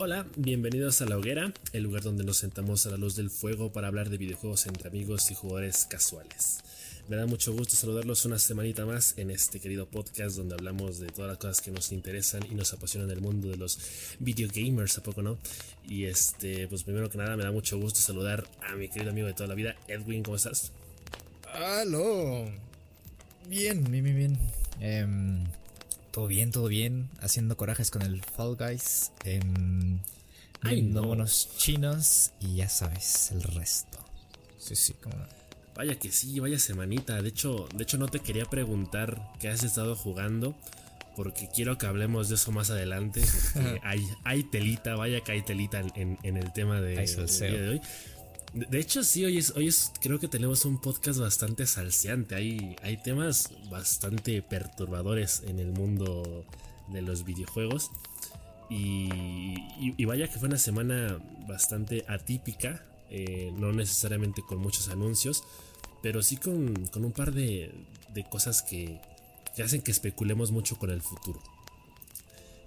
Hola, bienvenidos a La Hoguera, el lugar donde nos sentamos a la luz del fuego para hablar de videojuegos entre amigos y jugadores casuales. Me da mucho gusto saludarlos una semanita más en este querido podcast donde hablamos de todas las cosas que nos interesan y nos apasionan el mundo de los videogamers, ¿a poco no? Y este, pues primero que nada me da mucho gusto saludar a mi querido amigo de toda la vida, Edwin, ¿cómo estás? ¡Aló! Bien, bien, bien. Em, todo bien, todo bien. Haciendo corajes con el Fall Guys. Eh, viendo monos chinos y ya sabes, el resto. Sí, sí, como Vaya que sí, vaya semanita. De hecho, de hecho no te quería preguntar qué has estado jugando. Porque quiero que hablemos de eso más adelante. hay, hay telita, vaya que hay telita en, el tema de, día de hoy. De hecho, sí, hoy es, creo que tenemos un podcast bastante salseante. Hay, hay temas bastante perturbadores en el mundo de los videojuegos. Y, vaya que fue una semana bastante atípica, eh, no necesariamente con muchos anuncios, pero sí con, un par de, cosas que, hacen que especulemos mucho con el futuro.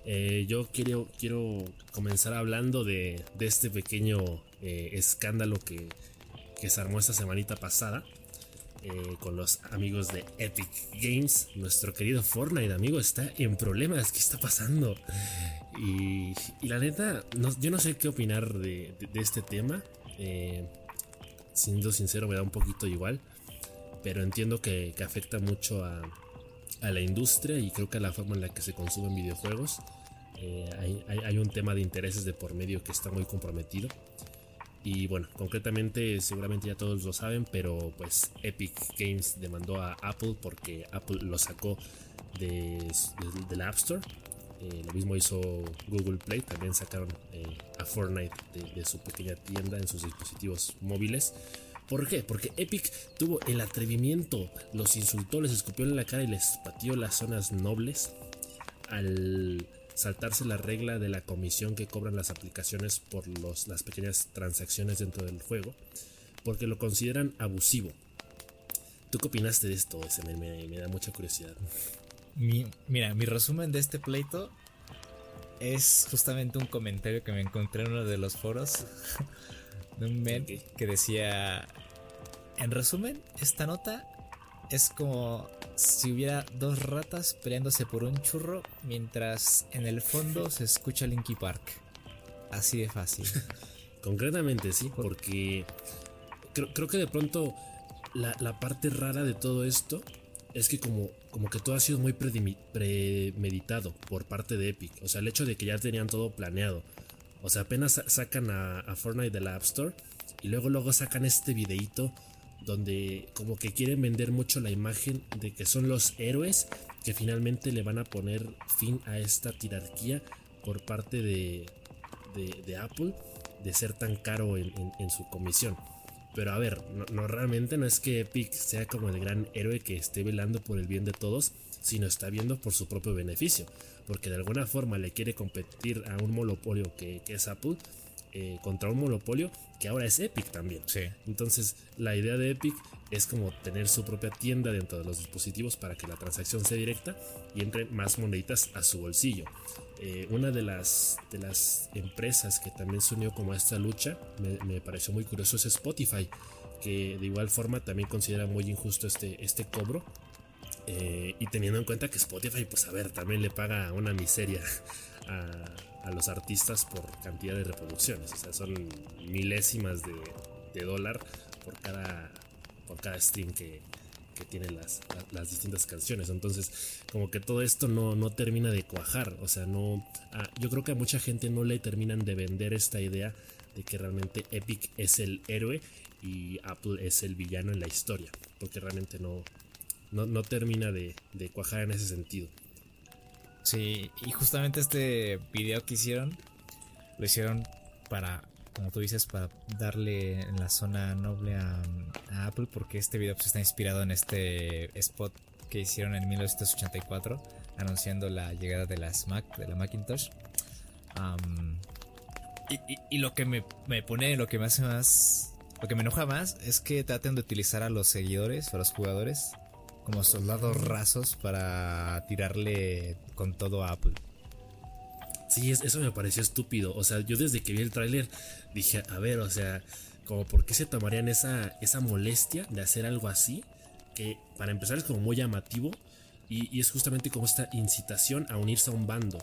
Eh, yo quiero, quiero comenzar hablando de, este pequeño eh, escándalo que, se armó esta semanita pasada eh, con los amigos de Epic Games. Nuestro querido Fortnite, amigo, está en problemas. ¿Qué está pasando? Y, la neta, yo no sé qué opinar de, este tema. siendo sincero, me da un poquito igual. Pero entiendo que, afecta mucho a, la industria y creo que a la forma en la que se consumen videojuegos. Eh, hay, un tema de intereses de por medio que está muy comprometido. Y bueno, concretamente seguramente ya todos lo saben, pero pues Epic Games demandó a Apple porque Apple lo sacó de, la App Store. Eh, lo mismo hizo Google Play, también sacaron eh, a Fortnite de, su pequeña tienda en sus dispositivos móviles. ¿Por qué? Porque Epic tuvo el atrevimiento, los insultó, les escupió en la cara y les pateó las zonas nobles al saltarse la regla de la comisión que cobran las aplicaciones por los, las pequeñas transacciones dentro del juego, porque lo consideran abusivo. ¿Tú qué opinaste de esto? Ese me, da mucha curiosidad. mira, mi resumen de este pleito es justamente un comentario que me encontré en uno de los foros de un men que decía, en resumen, esta nota es como si hubiera dos ratas peleándose por un churro mientras en el fondo se escucha Linky Park. Así de fácil. Concretamente sí, porque creo, que de pronto la, parte rara de todo esto es que como, como que todo ha sido muy premeditado por parte de Epic. O sea, el hecho de que ya tenían todo planeado. O sea, apenas sacan a, a Fortnite de la App Store y luego luego sacan este videíto donde como que quieren vender mucho la imagen de que son los héroes que finalmente le van a poner fin a esta tirarquía por parte de, de, Apple de ser tan caro en, su comisión. Pero a ver, no, realmente no es que Epic sea como el gran héroe que esté velando por el bien de todos, sino está viendo por su propio beneficio, porque de alguna forma le quiere competir a un monopolio que, que es Apple eh, contra un monopolio que ahora es Epic también. Sí. Entonces, la idea de Epic es como tener su propia tienda dentro de los dispositivos para que la transacción sea directa y entren más moneditas a su bolsillo. Eh, una de las, de las empresas que también se unió como a esta lucha, me, pareció muy curioso, es Spotify, que de igual forma también considera muy injusto este, este cobro. Eh, y teniendo en cuenta que Spotify, pues a ver, también le paga una miseria a, los artistas por cantidad de reproducciones. O sea, son milésimas de, dólar por cada, por cada stream que, que tienen las, las, distintas canciones. Entonces, como que todo esto no, no termina de cuajar. O sea, no. yo creo que a mucha gente no le terminan de vender esta idea de que realmente Epic es el héroe y Apple es el villano en la historia. Porque realmente no, no, no termina de, de cuajar en ese sentido. Sí, y justamente este video que hicieron, lo hicieron para, como tú dices, para darle en la zona noble a, Apple, porque este video pues, está inspirado en este spot que hicieron en 1984, anunciando la llegada de las Mac, de la Macintosh. y, lo que me, me pone, lo que me hace más, lo que me enoja más es que traten de utilizar a los seguidores o a los jugadores como soldados rasos para tirarle con todo a Apple. Sí, eso me pareció estúpido. O sea, yo desde que vi el tráiler dije, a ver, o sea, como por qué se tomarían esa, esa molestia de hacer algo así, que para empezar es como muy llamativo y, es justamente como esta incitación a unirse a un bando.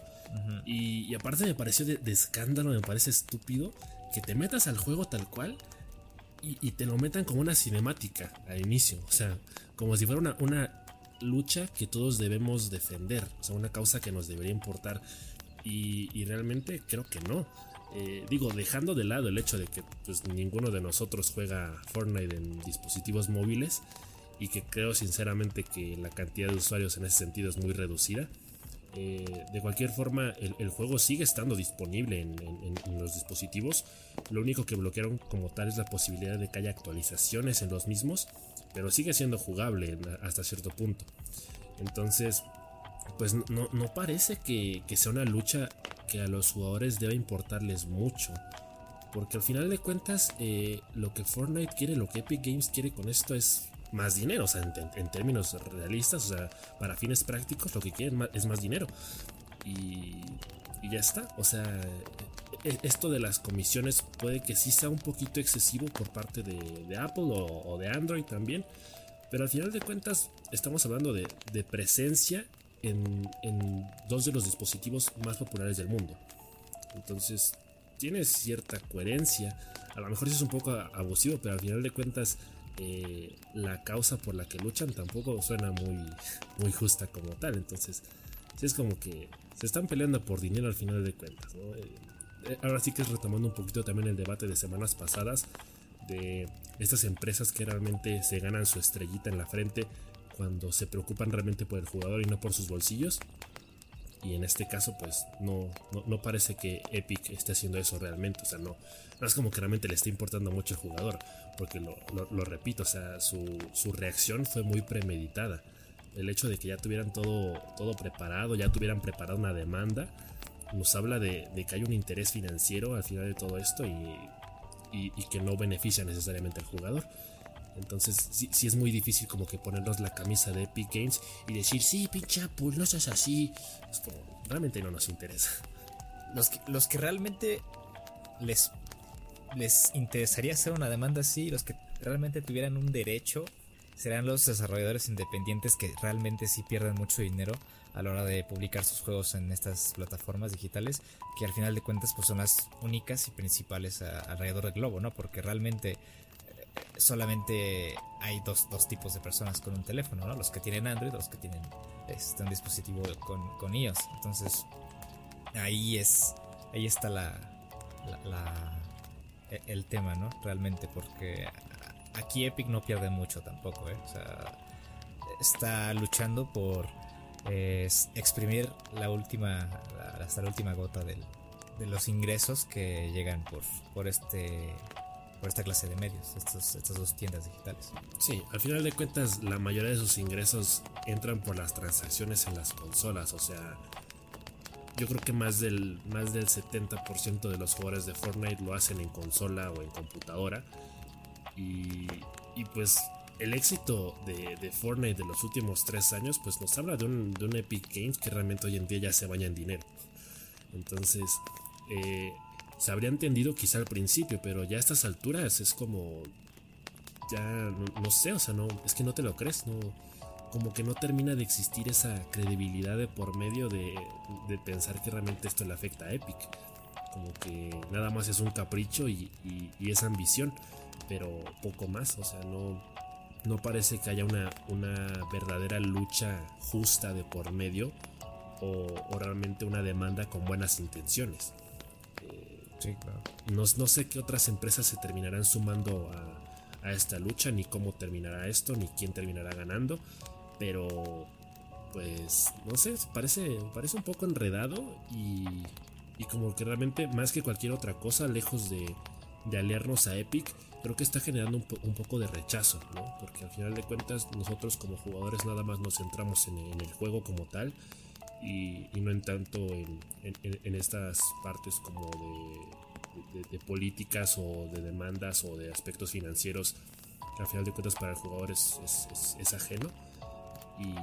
y, aparte me pareció de, escándalo, me parece estúpido que te metas al juego tal cual y, te lo metan como una cinemática al inicio. O sea, como si fuera una, una lucha que todos debemos defender, o sea, una causa que nos debería importar. Y, realmente creo que no. Eh, digo, dejando de lado el hecho de que pues, ninguno de nosotros juega Fortnite en dispositivos móviles y que creo sinceramente que la cantidad de usuarios en ese sentido es muy reducida. Eh, de cualquier forma, el, juego sigue estando disponible en, los dispositivos. Lo único que bloquearon como tal es la posibilidad de que haya actualizaciones en los mismos, pero sigue siendo jugable hasta cierto punto. Entonces, pues no, parece que, sea una lucha que a los jugadores deba importarles mucho. Porque al final de cuentas, eh, lo que Fortnite quiere, lo que Epic Games quiere con esto es más dinero, o sea, en, términos realistas, o sea, para fines prácticos, lo que quieren es más dinero. Y, ya está, o sea, e, esto de las comisiones puede que sí sea un poquito excesivo por parte de, Apple o, de Android también, pero al final de cuentas estamos hablando de presencia en, dos de los dispositivos más populares del mundo. Entonces, tiene cierta coherencia. A lo mejor es un poco abusivo, pero al final de cuentas, eh, la causa por la que luchan tampoco suena muy, muy justa como tal. Entonces, sí es como que se están peleando por dinero al final de cuentas. Eh, eh, ahora sí que es retomando un poquito también el debate de semanas pasadas de estas empresas que realmente se ganan su estrellita en la frente cuando se preocupan realmente por el jugador y no por sus bolsillos. Y en este caso, pues no, no, parece que Epic esté haciendo eso realmente. O sea, no, no es como que realmente le esté importando mucho el jugador. Porque lo, repito, o sea, su, su, reacción fue muy premeditada. El hecho de que ya tuvieran todo, todo preparado, ya tuvieran preparado una demanda, nos habla de, que hay un interés financiero al final de todo esto y, y que no beneficia necesariamente al jugador. Entonces sí, es muy difícil como que ponernos la camisa de Epic Games y decir, sí, pinche Apple, no seas así. Es como, realmente no nos interesa. Los que, los que realmente les, les interesaría hacer una demanda así, los que realmente tuvieran un derecho, serán los desarrolladores independientes que realmente sí pierden mucho dinero a la hora de publicar sus juegos en estas plataformas digitales, que al final de cuentas pues son las únicas y principales alrededor del globo, ¿no? Porque realmente solamente hay dos, tipos de personas con un teléfono, ¿no? Los que tienen Android, los que tienen este, un dispositivo con, con iOS. Entonces, ahí es, ahí está la, e, el tema, ¿no? Realmente, porque aquí Epic no pierde mucho tampoco, ¿eh? Está luchando por exprimir la última, hasta la última gota de los ingresos que llegan por, por este por esta clase de medios, estas dos tiendas digitales. Sí, al final de cuentas la mayoría de sus ingresos entran por las transacciones en las consolas, o sea, yo creo que más del, más del 70% de los jugadores de Fortnite lo hacen en consola o en computadora. Y, y pues el éxito de, de, Fortnite de los últimos tres años pues nos habla de un, de un Epic Games que realmente hoy en día ya se baña en dinero. Entonces, eh, se habría entendido quizá al principio, pero ya a estas alturas es como. Ya no, sé, o sea, no, es que no te lo crees, no. Como que no termina de existir esa credibilidad de por medio de, pensar que realmente esto le afecta a Epic. Como que nada más es un capricho y, es ambición, pero poco más, o sea, no, no parece que haya una, una verdadera lucha justa de por medio o, o realmente una demanda con buenas intenciones. No, sé qué otras empresas se terminarán sumando a, esta lucha, ni cómo terminará esto, ni quién terminará ganando. Pero, pues, no sé, parece, parece un poco enredado y, como que realmente, más que cualquier otra cosa, lejos de, de aliarnos a Epic, creo que está generando un, poco de rechazo, ¿no? Porque al final de cuentas, nosotros como jugadores nada más nos centramos en el juego como tal y, no en tanto en, en, estas partes como de, políticas o de demandas o de aspectos financieros que al final de cuentas para el jugador es, es, ajeno y,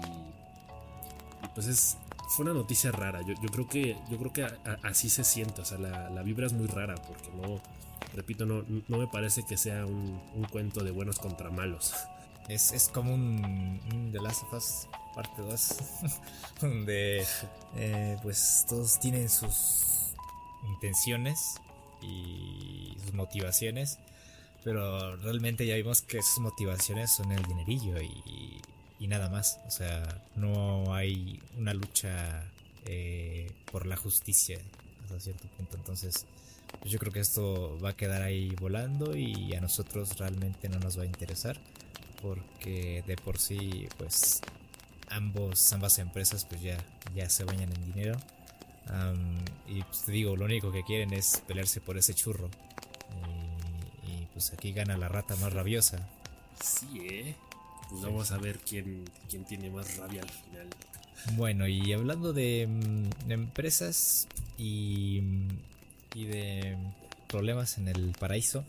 pues es, fue una noticia rara. Yo, creo que, yo creo que así se siente. O sea, la, vibra es muy rara porque no, repito, no, no me parece que sea un, cuento de buenos contra malos. Es, como un, un The Last of Us parte 2, donde eh, pues todos tienen sus intenciones y sus motivaciones, pero realmente ya vimos que esas motivaciones son el dinerillo y, nada más. O sea, no hay una lucha eh, por la justicia hasta cierto punto. Entonces, pues yo creo que esto va a quedar ahí volando y a nosotros realmente no nos va a interesar porque de por sí, pues ambos, ambas empresas pues ya, ya se bañan en dinero. y pues te digo, lo único que quieren es pelearse por ese churro. Y, pues aquí gana la rata más rabiosa. Sí, ¿eh? Pues vamos a ver quién, quién tiene más rabia al final. Bueno, y hablando de, mm, empresas y, y de problemas en el paraíso,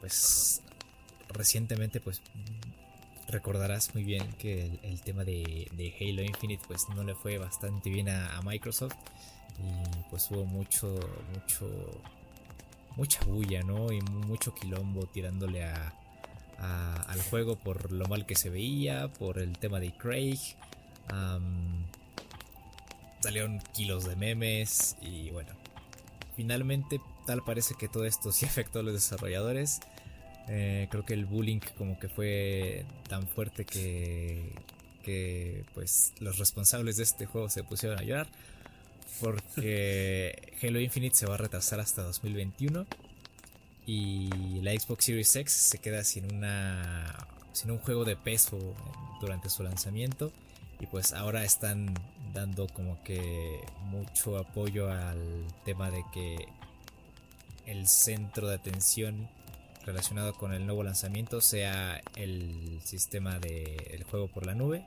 pues recientemente pues recordarás muy bien que el, tema de, Halo Infinite pues no le fue bastante bien a, Microsoft y pues hubo mucho, mucho, mucha bulla, ¿no? Y mucho quilombo tirándole a, al juego por lo mal que se veía, por el tema de Craig. salieron kilos de memes y bueno, finalmente tal parece que todo esto sí afectó a los desarrolladores eh, creo que el bullying como que fue tan fuerte que, que pues los responsables de este juego se pusieron a llorar porque Halo Infinite se va a retrasar hasta 2021 y la Xbox Series X se queda sin una sin un juego de peso durante su lanzamiento y pues ahora están dando como que mucho apoyo al tema de que el centro de atención relacionado con el nuevo lanzamiento sea el sistema del juego por la nube.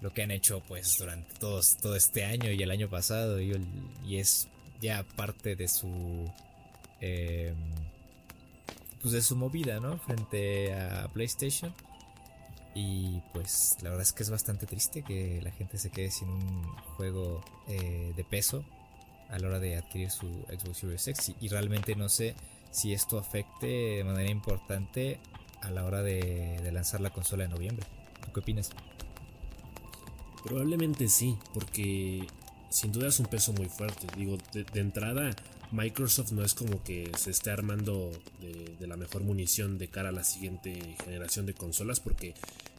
Lo que han hecho pues durante todos, todo este año y el año pasado y, es ya parte de su em, pues de su movida, ¿no? Frente a PlayStation. Y pues la verdad es que es bastante triste que la gente se quede sin un juego eh, de peso a la hora de adquirir su Xbox Series X. Y realmente no sé si esto afecte de manera importante a la hora de, lanzar la consola en noviembre. qué opinas? Probablemente sí, porque sin duda es un peso muy fuerte. Digo, de, entrada, Microsoft no es como que se esté armando de, la mejor munición de cara a la siguiente generación de consolas, porque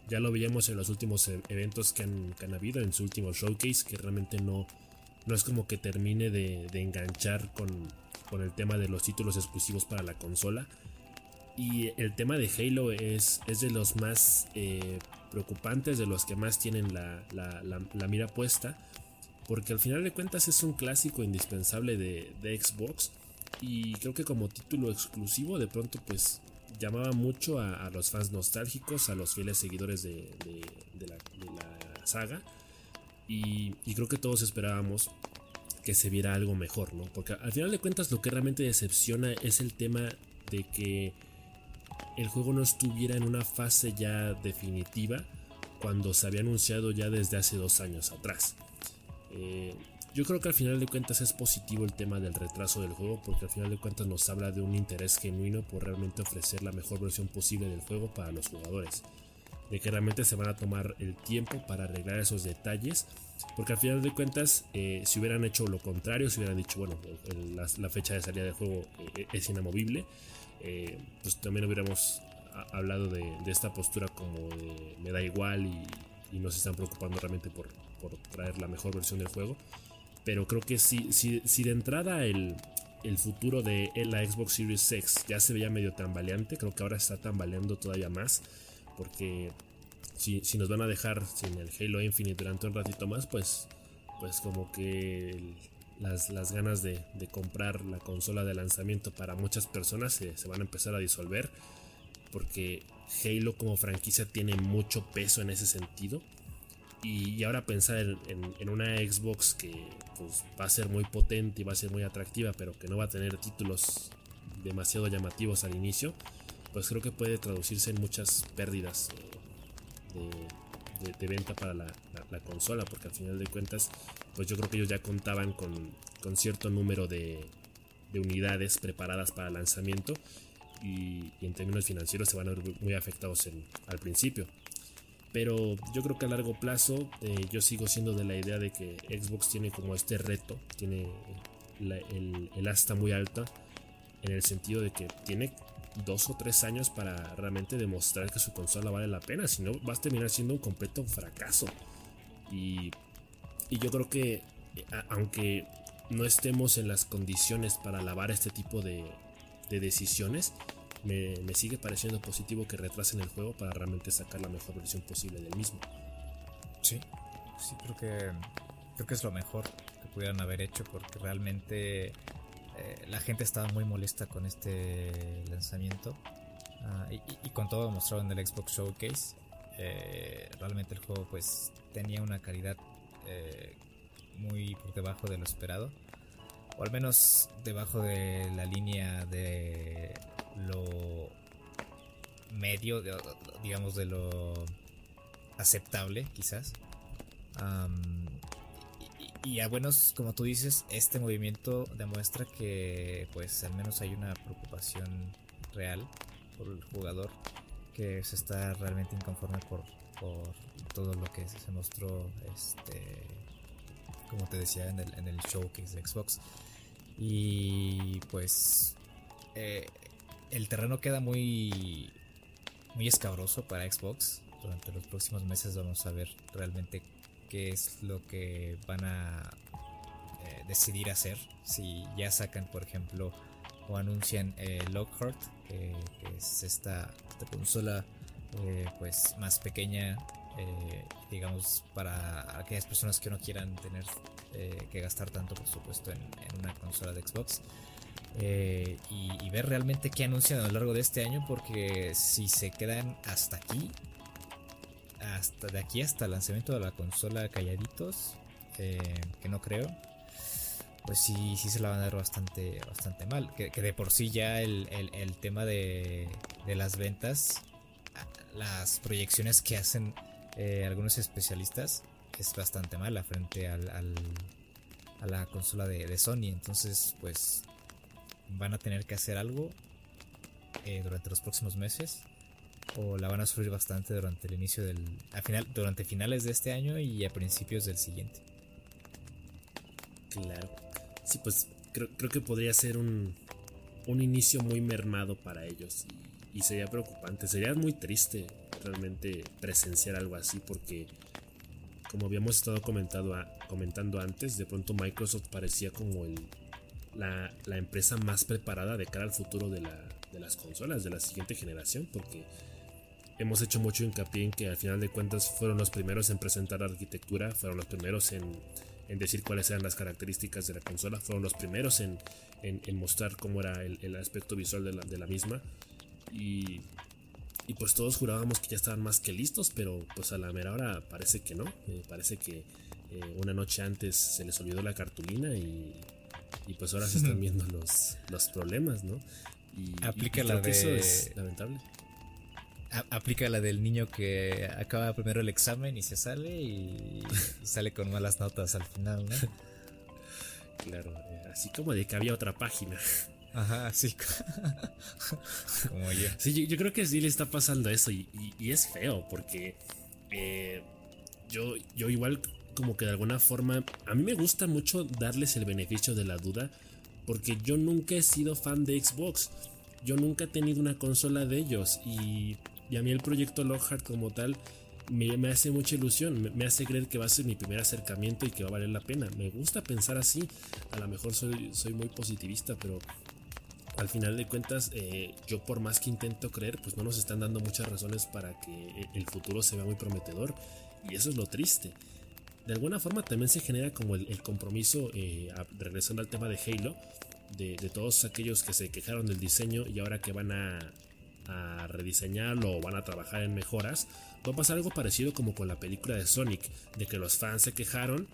ya lo veíamos en los últimos e, eventos que han, habido, en su último showcase, que realmente no, no es como que termine de enganchar con, con el tema de los títulos exclusivos para la consola. Y el tema de Halo es, es de los más eh, preocupantes, de los que más tienen la, mira puesta. Porque al final de cuentas es un clásico indispensable de, Xbox. Y creo que como título exclusivo de pronto pues llamaba mucho a, los fans nostálgicos, a los fieles seguidores de, la, saga. Y, y, creo que todos esperábamos que se viera algo mejor, ¿no? Porque al final de cuentas lo que realmente decepciona es el tema de que el juego no estuviera en una fase ya definitiva cuando se había anunciado ya desde hace dos años atrás. Eh, yo creo que al final de cuentas es positivo el tema del retraso del juego porque al final de cuentas nos habla de un interés genuino por realmente ofrecer la mejor versión posible del juego para los jugadores. De que realmente se van a tomar el tiempo para arreglar esos detalles porque al final de cuentas, eh, si hubieran hecho lo contrario, si hubieran dicho, bueno, la, fecha de salida del juego eh, es inamovible, eh, pues también hubiéramos hablado de, esta postura como de me da igual y, no se están preocupando realmente por, traer la mejor versión del juego. Pero creo que si, si, de entrada el, futuro de la Xbox Series X ya se veía medio tambaleante, creo que ahora está tambaleando todavía más. Porque si, nos van a dejar sin el Halo Infinite durante un ratito más, pues, pues como que las, ganas de, comprar la consola de lanzamiento para muchas personas se, van a empezar a disolver. Porque Halo como franquicia tiene mucho peso en ese sentido. Y, ahora pensar en, una Xbox que pues, va a ser muy potente y va a ser muy atractiva, pero que no va a tener títulos demasiado llamativos al inicio, pues creo que puede traducirse en muchas pérdidas de, venta para la, la, consola, porque al final de cuentas, pues yo creo que ellos ya contaban con, cierto número de, unidades preparadas para lanzamiento y, en términos financieros se van a ver muy afectados al principio. Pero yo creo que a largo plazo eh, yo sigo siendo de la idea de que Xbox tiene como este reto, tiene el, el asta muy alta en el sentido de que tiene dos o tres años para realmente demostrar que su consola vale la pena, si no vas a terminar siendo un completo fracaso. Y, yo creo que aunque no estemos en las condiciones para alabar este tipo de, decisiones, me, sigue pareciendo positivo que retrasen el juego para realmente sacar la mejor versión posible del mismo. Sí, sí, creo que, creo que es lo mejor que pudieran haber hecho porque realmente eh, la gente estaba muy molesta con este lanzamiento. Ah, y, con todo mostrado en el Xbox Showcase. Eh, realmente el juego pues tenía una calidad eh, muy por debajo de lo esperado. O al menos debajo de la línea de lo medio digamos de lo aceptable quizás y a buenos, como tú dices, este movimiento demuestra que pues al menos hay una preocupación real por el jugador que se está realmente inconforme por, todo lo que se mostró este como te decía en el, en el showcase de Xbox. Y pues eh, el terreno queda muy muy escabroso para Xbox. Durante los próximos meses vamos a ver realmente qué es lo que van a eh, decidir hacer. Si ya sacan, por ejemplo, o anuncian eh, Lockhart, que, es esta, consola eh, pues más pequeña, digamos, para aquellas personas que no quieran tener que gastar tanto, por supuesto, en, una consola de Xbox. y, y, ver realmente qué anuncian a lo largo de este año porque si se quedan hasta aquí de aquí hasta el lanzamiento de la consola calladitos, eh, que no creo, pues sí, sí se la van a dar bastante, bastante mal. Que, de por sí ya el, tema de, las ventas, las proyecciones que hacen eh, algunos especialistas es bastante mala frente al, a la consola de, Sony. Entonces, pues van a tener que hacer algo eh, durante los próximos meses o la van a sufrir bastante durante el inicio del a final durante finales de este año y a principios del siguiente. Claro. Sí, pues creo, que podría ser un, un inicio muy mermado para ellos y, sería preocupante, sería muy triste realmente presenciar algo así porque como habíamos estado comentando, comentando antes, de pronto Microsoft parecía como el, la, la empresa más preparada de cara al futuro de, la, de las consolas de la siguiente generación porque hemos hecho mucho hincapié en que al final de cuentas fueron los primeros en presentar arquitectura, fueron los primeros en, decir cuáles eran las características de la consola, fueron los primeros en, mostrar cómo era el, aspecto visual de la, misma. Y, pues todos jurábamos que ya estaban más que listos, pero pues a la mera hora parece que no. parece que eh, una noche antes se les olvidó la cartulina y, pues ahora se están viendo los, los problemas, ¿no? Y, Aplica la de... eso es lamentable aplica la del niño que acaba primero el examen y se sale y, sale con malas notas al final, ¿no? Claro, eh, así como de que había otra página. Ajá, sí. como yo. Sí, yo, creo que sí le está pasando eso y, es feo porque eh, yo, yo igual como que de alguna forma, a mí me gusta mucho darles el beneficio de la duda porque yo nunca he sido fan de Xbox. Yo nunca he tenido una consola de ellos y y a mí el proyecto Lockhart como tal me, hace mucha ilusión, me, hace creer que va a ser mi primer acercamiento y que va a valer la pena. Me gusta pensar así, a lo mejor soy, soy muy positivista, pero al final de cuentas, eh, yo por más que intento creer, pues no nos están dando muchas razones para que el futuro se vea muy prometedor. Y eso es lo triste. De alguna forma también se genera como el, compromiso, eh, regresando al tema de Halo, de, todos aquellos que se quejaron del diseño y ahora que van a, a rediseñarlo o van a trabajar en mejoras, va a pasar algo parecido como con la película de Sonic, de que los fans se quejaron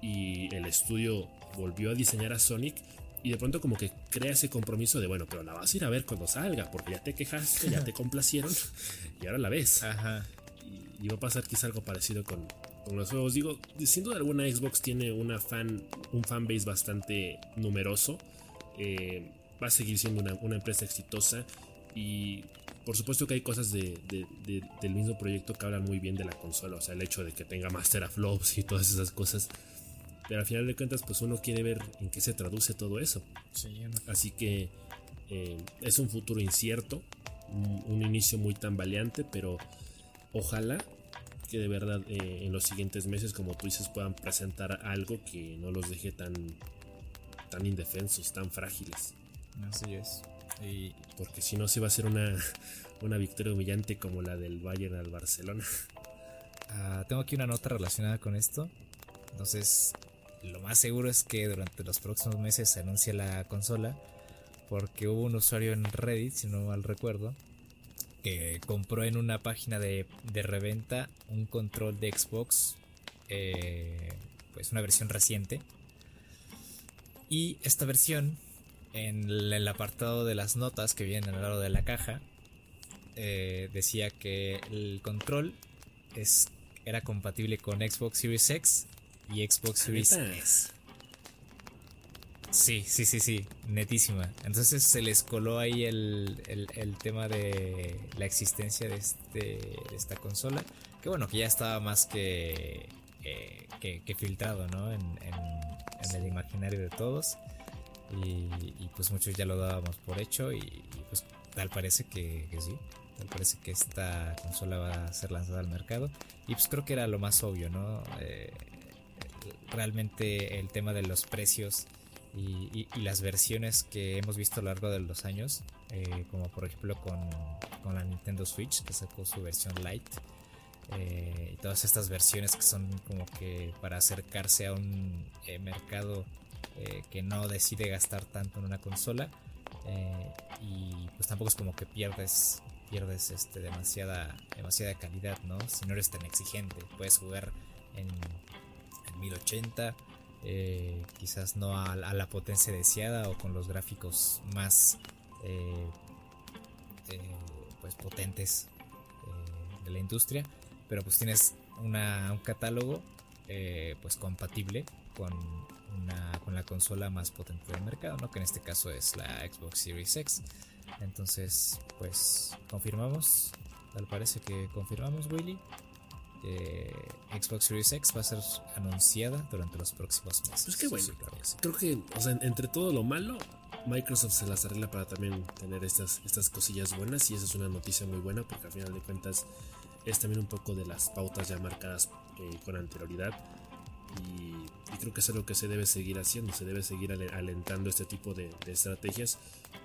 y el estudio volvió a diseñar a Sonic y de pronto como que crea ese compromiso de bueno, pero la vas a ir a ver cuando salga, porque ya te quejaste, ya te complacieron y ahora la ves. Ajá. Y, va a pasar quizá algo parecido con, con los juegos. Digo, sin duda alguna Xbox tiene una fan, un fanbase bastante numeroso. Eh, va a seguir siendo una, empresa exitosa y por supuesto que hay cosas de, del mismo proyecto que hablan muy bien de la consola, o sea, el hecho de que tenga Master of y todas esas cosas. Pero al final de cuentas, pues uno quiere ver en qué se traduce todo eso. Así que eh, es un futuro incierto, un, inicio muy tambaleante, pero ojalá que de verdad eh, en los siguientes meses, como tú dices, puedan presentar algo que no los deje tan, tan indefensos, tan frágiles. Así es. Porque si no, se va a ser una, una victoria humillante como la del Bayern al Barcelona. Ah, tengo aquí una nota relacionada con esto. Entonces, lo más seguro es que durante los próximos meses se anuncie la consola. Porque hubo un usuario en Reddit, si no mal recuerdo, que compró en una página de, reventa un control de Xbox, eh, pues una versión reciente. Y esta versión, en el apartado de las notas que vienen al lado de la caja, eh, decía que el control es, era compatible con Xbox Series X y Xbox Series S. Sí, sí, sí, sí, netísima. Entonces se les coló ahí el, tema de la existencia de, este, de esta consola. Que bueno, que ya estaba más que, eh, que, filtrado, ¿no? En, el imaginario de todos. Y, pues muchos ya lo dábamos por hecho y, pues tal parece que, sí. Tal parece que esta consola va a ser lanzada al mercado. Y pues creo que era lo más obvio, ¿no? Eh, realmente el tema de los precios y, las versiones que hemos visto a lo largo de los años, eh, como por ejemplo con, con, la Nintendo Switch que sacó su versión Lite, eh, y todas estas versiones que son como que para acercarse a un eh, que no decide gastar tanto en una consola, y pues tampoco es como que pierdes pierdes este demasiada demasiada calidad, ¿no? Si no eres tan exigente, puedes jugar en, en 1080 eh, quizás no a, la potencia deseada o con los gráficos más eh, eh, pues potentes de la industria, pero pues tienes un catálogo pues compatible con, una, con la consola más potente del mercado, ¿no? que en este caso es la Xbox Series X. Entonces, pues confirmamos, tal parece que confirmamos, Willy. Xbox Series X va a ser anunciada durante los próximos meses. Pues qué bueno. Creo que, o sea, entre todo lo malo, Microsoft se las arregla para también tener estas, estas cosillas buenas y esa es una noticia muy buena porque al final de cuentas es también un poco de las pautas ya marcadas eh, con anterioridad y, creo que es algo que se debe seguir haciendo, se debe seguir alentando este tipo de, estrategias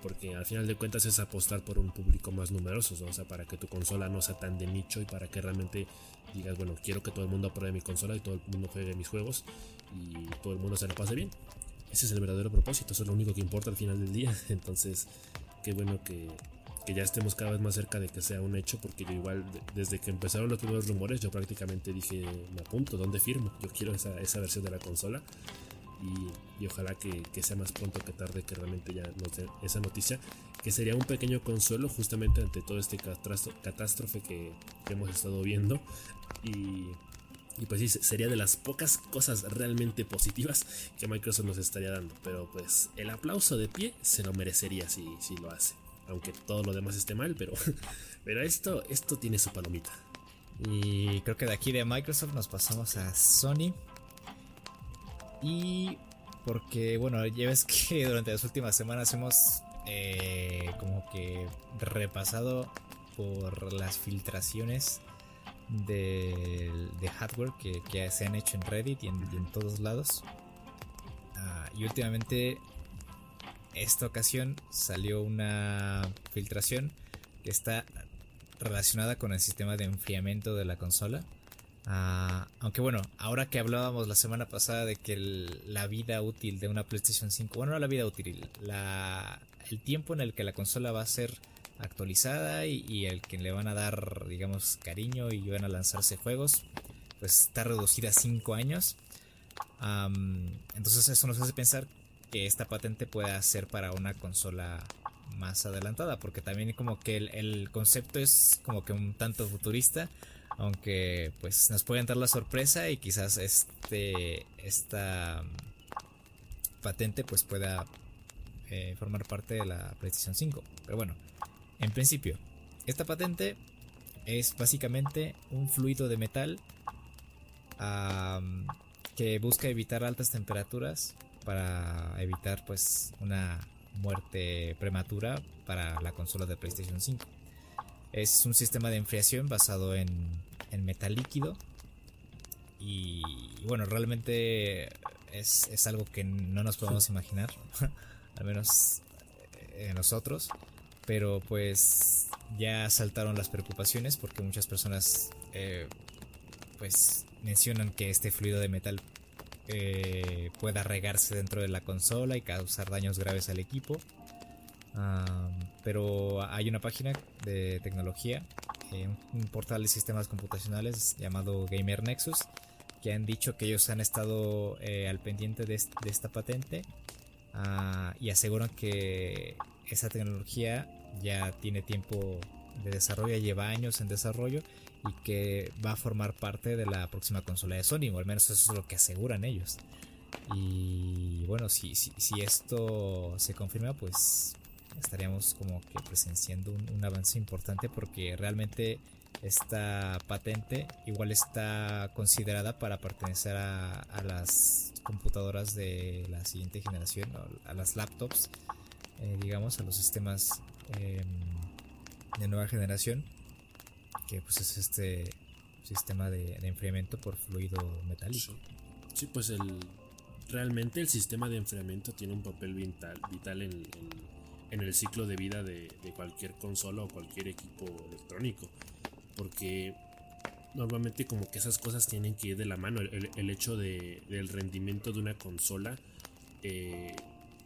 porque al final de cuentas es apostar por un público más numeroso, o sea, para que tu consola no sea tan de nicho y para que realmente digas, bueno, quiero que todo el mundo apruebe mi consola y todo el mundo juegue mis juegos y todo el mundo se lo pase bien. Ese es el verdadero propósito, eso es lo único que importa al final del día. Entonces, qué bueno que, ya estemos cada vez más cerca de que sea un hecho, porque yo igual, desde que empezaron los primeros rumores, yo prácticamente dije, me apunto, ¿dónde firmo? Yo quiero esa, esa versión de la consola. Y, ojalá que, sea más pronto que tarde que realmente ya nos dé esa noticia, que sería un pequeño consuelo justamente ante todo este catástrofe que, hemos estado viendo. Y, pues sí, sería de las pocas cosas realmente positivas que Microsoft nos estaría dando. Pero pues el aplauso de pie se lo merecería si, si lo hace. Aunque todo lo demás esté mal, pero, pero esto, esto tiene su palomita. Y creo que de aquí de Microsoft nos pasamos a Sony. Y porque, bueno, ya ves que durante las últimas semanas hemos eh, como que repasado por las filtraciones de, hardware que, se han hecho en Reddit y en, todos lados. Ah, y últimamente, esta ocasión salió una filtración que está relacionada con el sistema de enfriamiento de la consola. Ah, aunque bueno, ahora que hablábamos la semana pasada de que la vida útil de una PlayStation 5, bueno, no la vida útil, el tiempo en el que la consola va a ser actualizada y, el que le van a dar, digamos, cariño y van a lanzarse juegos, pues está reducida a 5 años. entonces eso nos hace pensar que esta patente pueda ser para una consola más adelantada, porque también como que el, concepto es como que un tanto futurista Aunque pues nos pueden dar la sorpresa y quizás este esta patente pues pueda eh, formar parte de la PlayStation 5. Pero bueno, en principio, esta patente es básicamente un fluido de metal que busca evitar altas temperaturas para evitar pues una muerte prematura para la consola de PlayStation 5. Es un sistema de enfriación basado en, en metal líquido. Y bueno, realmente es, es, algo que no nos podemos imaginar, al menos eh, nosotros, pero pues ya saltaron las preocupaciones porque muchas personas eh, pues mencionan que este fluido de metal eh, pueda regarse dentro de la consola y causar daños graves al equipo. pero hay una página de tecnología, eh, un portal de sistemas computacionales llamado Gamer Nexus, que han dicho que ellos han estado eh, al pendiente de, esta patente ah, y aseguran que esa tecnología ya tiene tiempo de desarrollo, lleva años en desarrollo y que va a formar parte de la próxima consola de Sony, o al menos eso es lo que aseguran ellos. Y bueno, si, si, esto se confirma, pues estaríamos como que presenciando un, avance importante porque realmente esta patente igual está considerada para pertenecer a, las computadoras de la siguiente generación, a las laptops, eh, digamos, a los sistemas em, de nueva generación que pues es este sistema de, enfriamiento por fluido metálico. Sí, pues el realmente el sistema de enfriamiento tiene un papel vital, vital en, el ciclo de vida de, cualquier consola o cualquier equipo electrónico. Porque normalmente como que esas cosas tienen que ir de la mano. El, hecho de, del rendimiento de una consola eh,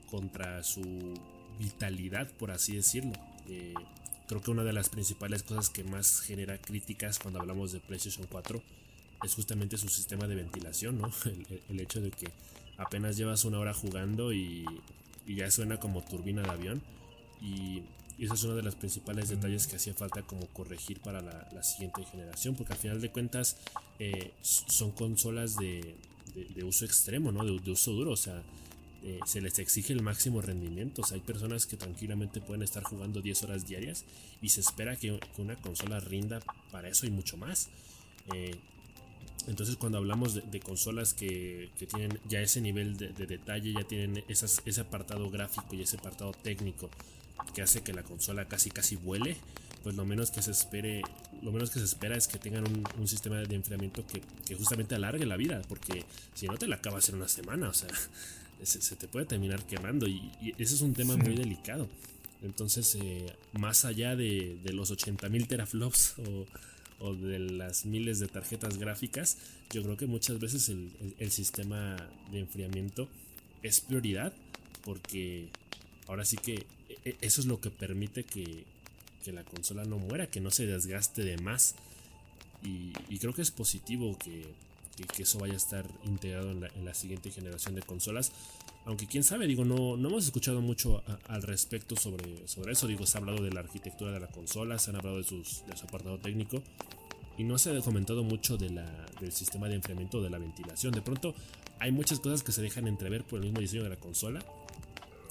contra su vitalidad, por así decirlo. Eh, creo que una de las principales cosas que más genera críticas cuando hablamos de PlayStation 4 es justamente su sistema de ventilación, ¿no? El, hecho de que apenas llevas una hora jugando y, ya suena como turbina de avión. Y, eso es uno de los principales detalles que hacía falta como corregir para la, siguiente generación, porque al final de cuentas eh, son consolas de, uso extremo, ¿no? De, de, uso duro, o sea, eh, se les exige el máximo rendimiento. O sea, hay personas que tranquilamente pueden estar jugando 10 horas diarias y se espera que, una consola rinda para eso y mucho más. Eh, entonces cuando hablamos de, consolas que, tienen ya ese nivel de, detalle, ya tienen ese apartado gráfico y ese apartado técnico que hace que la consola casi casi vuele, pues lo menos que se espere, lo menos que se espera es que tengan un, sistema de enfriamiento que, justamente alargue la vida, porque si no te la acabas en una semana, se, te puede terminar quemando y, ese es un tema muy delicado. Entonces, eh, más allá de, los 80.000 teraflops o, de las miles de tarjetas gráficas, yo creo que muchas veces el, sistema de enfriamiento es prioridad porque ahora sí que e, e, eso es lo que permite que, la consola no muera, que no se desgaste de más. y creo que es positivo que, que, eso vaya a estar integrado en la, siguiente generación de consolas. Aunque quién sabe, digo, no, no hemos escuchado mucho al respecto sobre, sobre eso. Digo, se ha hablado de la arquitectura de la consola, se han hablado de, sus, de su apartado técnico. Y no se ha comentado mucho de la, del sistema de enfriamiento de la ventilación. De pronto hay muchas cosas que se dejan entrever por el mismo diseño de la consola.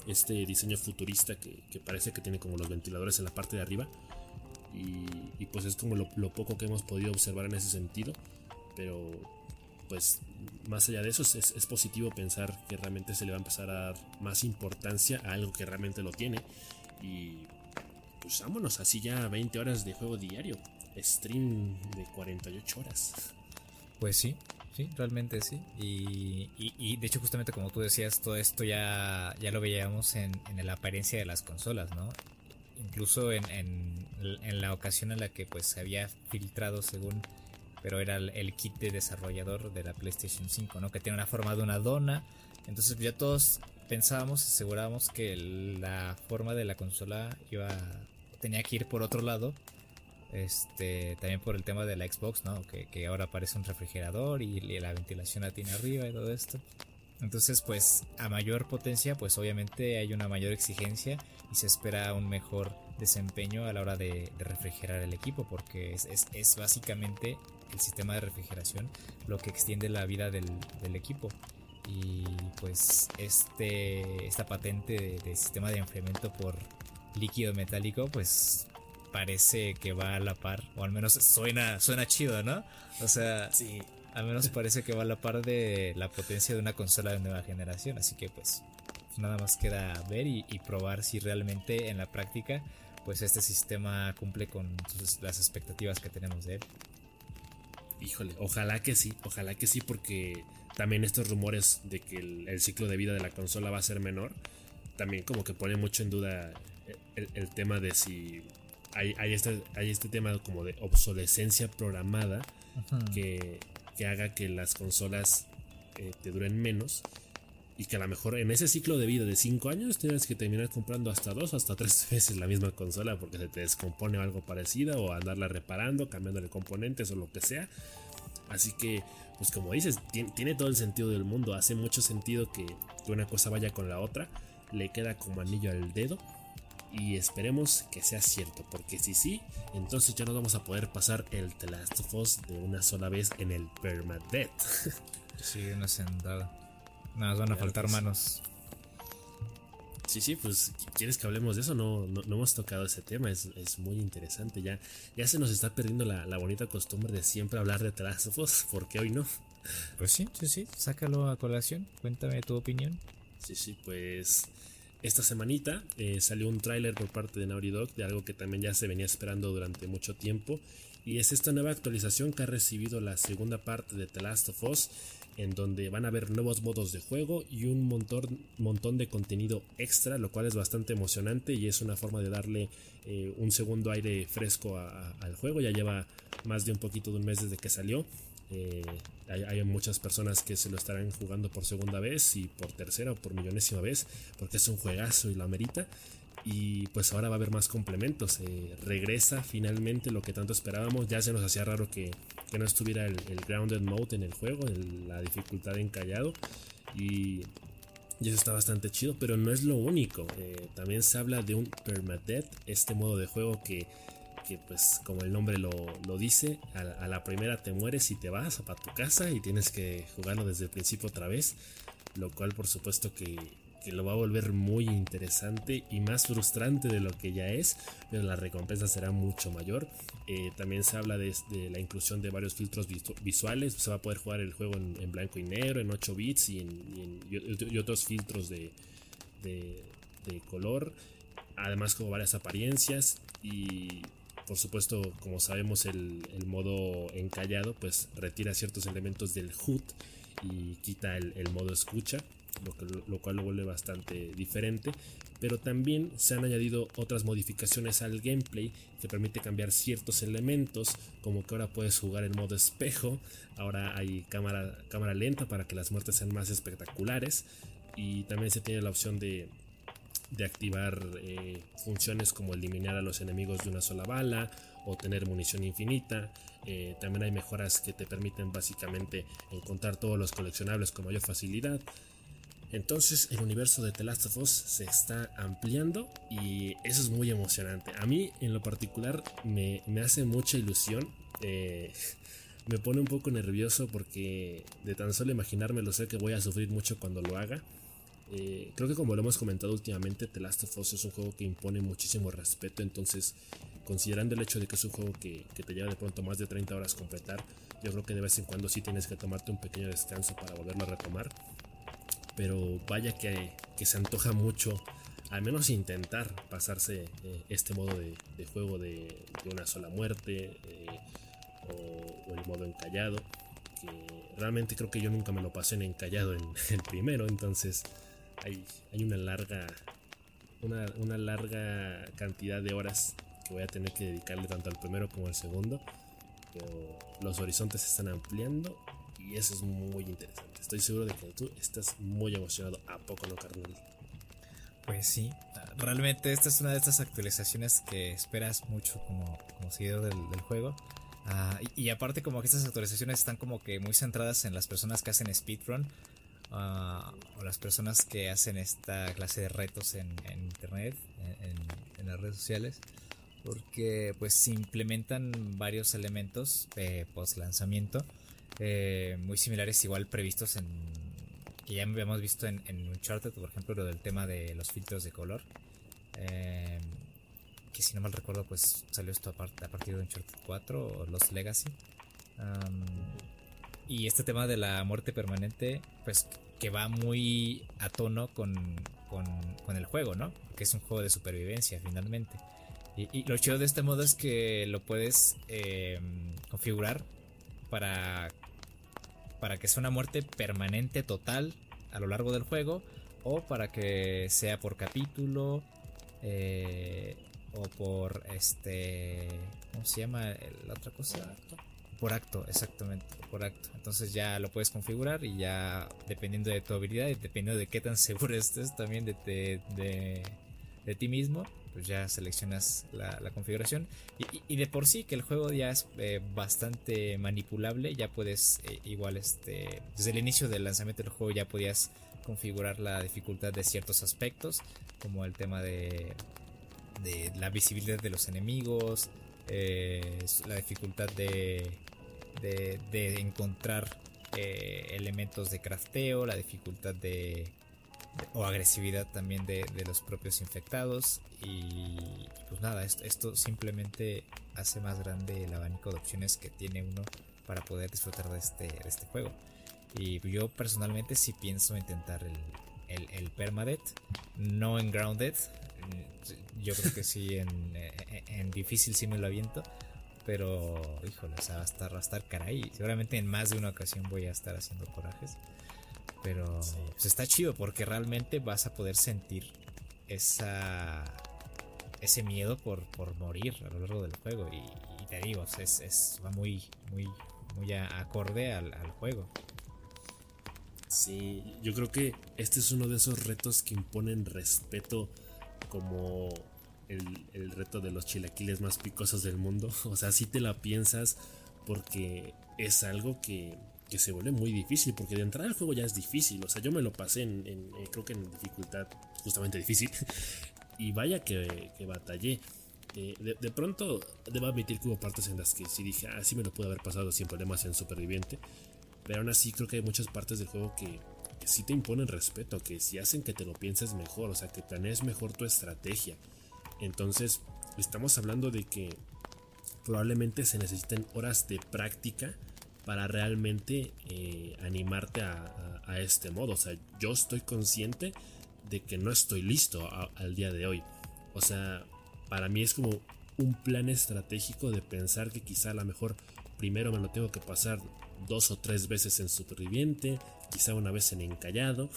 Este diseño futurista que, parece que tiene como los ventiladores en la parte de arriba. Y, pues es como lo, lo, poco que hemos podido observar en ese sentido. Pero pues más allá de eso es, positivo pensar que realmente se le va a empezar a dar más importancia a algo que realmente lo tiene. Y pues vámonos, así ya 20 horas de juego diario. Stream de 48 horas. Pues sí, sí, realmente sí. Y, de hecho justamente como tú decías, todo esto ya, ya lo veíamos en, la apariencia de las consolas, ¿no? Incluso en, en, la ocasión en la que pues se había filtrado según pero era el, kit de desarrollador de la PlayStation 5, ¿no? Que tiene una forma de una dona. Entonces ya todos pensábamos, asegurábamos que la forma de la consola iba tenía que ir por otro lado. Este, también por el tema de la Xbox, ¿no? Que, ahora aparece un refrigerador y, la ventilación la tiene arriba y todo esto. Entonces, pues a mayor potencia, pues obviamente hay una mayor exigencia y se espera un mejor desempeño a la hora de, refrigerar el equipo, porque es, básicamente el sistema de refrigeración lo que extiende la vida del, equipo. Y pues este, esta patente de, sistema de enfriamiento por líquido metálico, pues parece que va a la par, o al menos suena, suena chido, ¿no? O sea, sí. al menos parece que va a la par de la potencia de una consola de nueva generación, así que pues nada más queda ver y, probar si realmente en la práctica pues este sistema cumple con las expectativas que tenemos de él. Híjole, ojalá que sí, ojalá que sí, porque también estos rumores de que el, ciclo de vida de la consola va a ser menor, también como que pone mucho en duda el tema de si hay, este, hay este tema como de obsolescencia programada que, haga que las consolas eh, te duren menos y que a lo mejor en ese ciclo de vida de 5 años tienes que terminar comprando hasta 2 hasta 3 veces la misma consola porque se te descompone o algo parecido o andarla reparando, cambiándole componentes o lo que sea. Así que, pues como dices, tiene, todo el sentido del mundo. Hace mucho sentido que, que una cosa vaya con la otra. Le queda como anillo al dedo y esperemos que sea cierto, porque si sí, entonces ya no vamos a poder pasar el The Last of Us de una sola vez en el Permadeath. sí, una sentada. Nada, van a faltar manos. Sí, sí, pues ¿quieres que hablemos de eso? No, no, hemos tocado ese tema, es, muy interesante. Ya, ya se nos está perdiendo la, la, bonita costumbre de siempre hablar de The Last of Us, ¿por qué hoy no? Pues sí, sí, sí, sácalo a colación, cuéntame tu opinión. Sí, sí, pues esta semanita eh, salió un tráiler por parte de Naughty Dog de algo que también ya se venía esperando durante mucho tiempo y es esta nueva actualización que ha recibido la segunda parte de The Last of Us en donde van a haber nuevos modos de juego y un montón, montón de contenido extra, lo cual es bastante emocionante y es una forma de darle eh, un segundo aire fresco al juego. Ya lleva más de un poquito de un mes desde que salió eh, hay, muchas personas que se lo estarán jugando por segunda vez y por tercera o por millonésima vez porque es un juegazo y lo amerita. Y pues ahora va a haber más complementos. Eh, regresa finalmente lo que tanto esperábamos. Ya se nos hacía raro que, no estuviera el, Grounded Mode en el juego, la dificultad encallado. Y, eso está bastante chido, pero no es lo único. Eh, también se habla de un Permadeath, este modo de juego que que pues como el nombre lo, dice, a, la primera te mueres y te vas para tu casa y tienes que jugarlo desde el principio otra vez, lo cual por supuesto que, lo va a volver muy interesante y más frustrante de lo que ya es, pero la recompensa será mucho mayor. Eh, también se habla de, la inclusión de varios filtros visuales, se va a poder jugar el juego en, blanco y negro, en 8 bits y, en, otros filtros de, color además como varias apariencias y por supuesto, como sabemos, el, modo encallado pues retira ciertos elementos del HUD y quita el, modo escucha, lo, cual lo vuelve bastante diferente. Pero también se han añadido otras modificaciones al gameplay que permite cambiar ciertos elementos, como que ahora puedes jugar en modo espejo, ahora hay cámara, cámara lenta para que las muertes sean más espectaculares y también se tiene la opción de de activar eh, funciones como eliminar a los enemigos de una sola bala o tener munición infinita. Eh, también hay mejoras que te permiten básicamente encontrar todos los coleccionables con mayor facilidad. Entonces el universo de The Last of Us se está ampliando y eso es muy emocionante. A mí en lo particular me, hace mucha ilusión. Eh, me pone un poco nervioso porque de tan solo imaginarme lo sé que voy a sufrir mucho cuando lo haga. Eh, creo que como lo hemos comentado últimamente, The Last of Us es un juego que impone muchísimo respeto, entonces considerando el hecho de que es un juego que, te lleva de pronto más de 30 horas completar, yo creo que de vez en cuando sí tienes que tomarte un pequeño descanso para volverlo a retomar. Pero vaya que, se antoja mucho, al menos intentar pasarse eh, este modo de, juego de, una sola muerte eh, o, el modo encallado. Que realmente creo que yo nunca me lo pasé en encallado en el primero, entonces hay, una larga una, larga cantidad de horas que voy a tener que dedicarle tanto al primero como al segundo. Pero los horizontes se están ampliando y eso es muy interesante. Estoy seguro de que tú estás muy emocionado. ¿A poco no, carnal? Pues sí, realmente esta es una de estas actualizaciones que esperas mucho como, como seguidor del, juego. Ah, y, y, aparte como que estas actualizaciones están como que muy centradas en las personas que hacen speedrun ah, o las personas que hacen esta clase de retos en, internet, en, las redes sociales, porque pues se implementan varios elementos eh, post lanzamiento eh, muy similares igual previstos en que ya habíamos visto en, en Uncharted por ejemplo lo del tema de los filtros de color eh, que si no mal recuerdo pues salió esto a, partir de Uncharted 4 o Lost Legacy y este tema de la muerte permanente pues que va muy a tono con, con, el juego, ¿no? Que es un juego de supervivencia finalmente. Y, lo chido de este modo es que lo puedes em, configurar para, para que sea una muerte permanente total a lo largo del juego o para que sea por capítulo eh, o por este ¿cómo se llama la otra cosa? Por acto, exactamente, por acto. Entonces ya lo puedes configurar y ya dependiendo de tu habilidad y dependiendo de qué tan seguro estés también de, de, de, ti mismo, pues ya seleccionas la, configuración. Y, de por sí que el juego ya es eh, bastante manipulable, ya puedes eh, igual este, desde el inicio del lanzamiento del juego ya podías configurar la dificultad de ciertos aspectos, como el tema de, la visibilidad de los enemigos, eh, la dificultad de de, encontrar elementos de crafteo, la dificultad de, o agresividad también de, los propios infectados y pues nada, esto, simplemente hace más grande el abanico de opciones que tiene uno para poder disfrutar de este, este juego. Y yo personalmente sí pienso intentar el, el, permadeath, no en grounded, yo creo que sí en, en difícil sí me lo aviento pero, híjole, o sea, va a estar, va a estar caray. Seguramente en más de una ocasión voy a estar haciendo corajes. Pero pues está chido porque realmente vas a poder sentir esa ese miedo por, por morir a lo largo del juego. Y, te digo, es, es, va muy, muy, muy acorde al, al juego. Sí, yo creo que este es uno de esos retos que imponen respeto como el, reto de los chilaquiles más picosos del mundo. O sea, si te la piensas porque es algo que, se vuelve muy difícil, porque de entrada el juego ya es difícil. O sea, yo me lo pasé en, eh, creo que en dificultad justamente difícil. y vaya que, batallé. Eh, de, pronto, debo admitir que hubo partes en las que sí dije, ah, sí me lo pude haber pasado sin problemas en Superviviente. Pero aún así creo que hay muchas partes del juego que, que sí te imponen respeto, que sí hacen que te lo pienses mejor, o sea, que planees mejor tu estrategia. Entonces, estamos hablando de que probablemente se necesiten horas de práctica para realmente eh, animarte a, este modo. O sea, yo estoy consciente de que no estoy listo al día de hoy. O sea, para mí es como un plan estratégico de pensar que quizá a lo mejor primero me lo tengo que pasar dos o tres veces en superviviente, quizá una vez en encallado,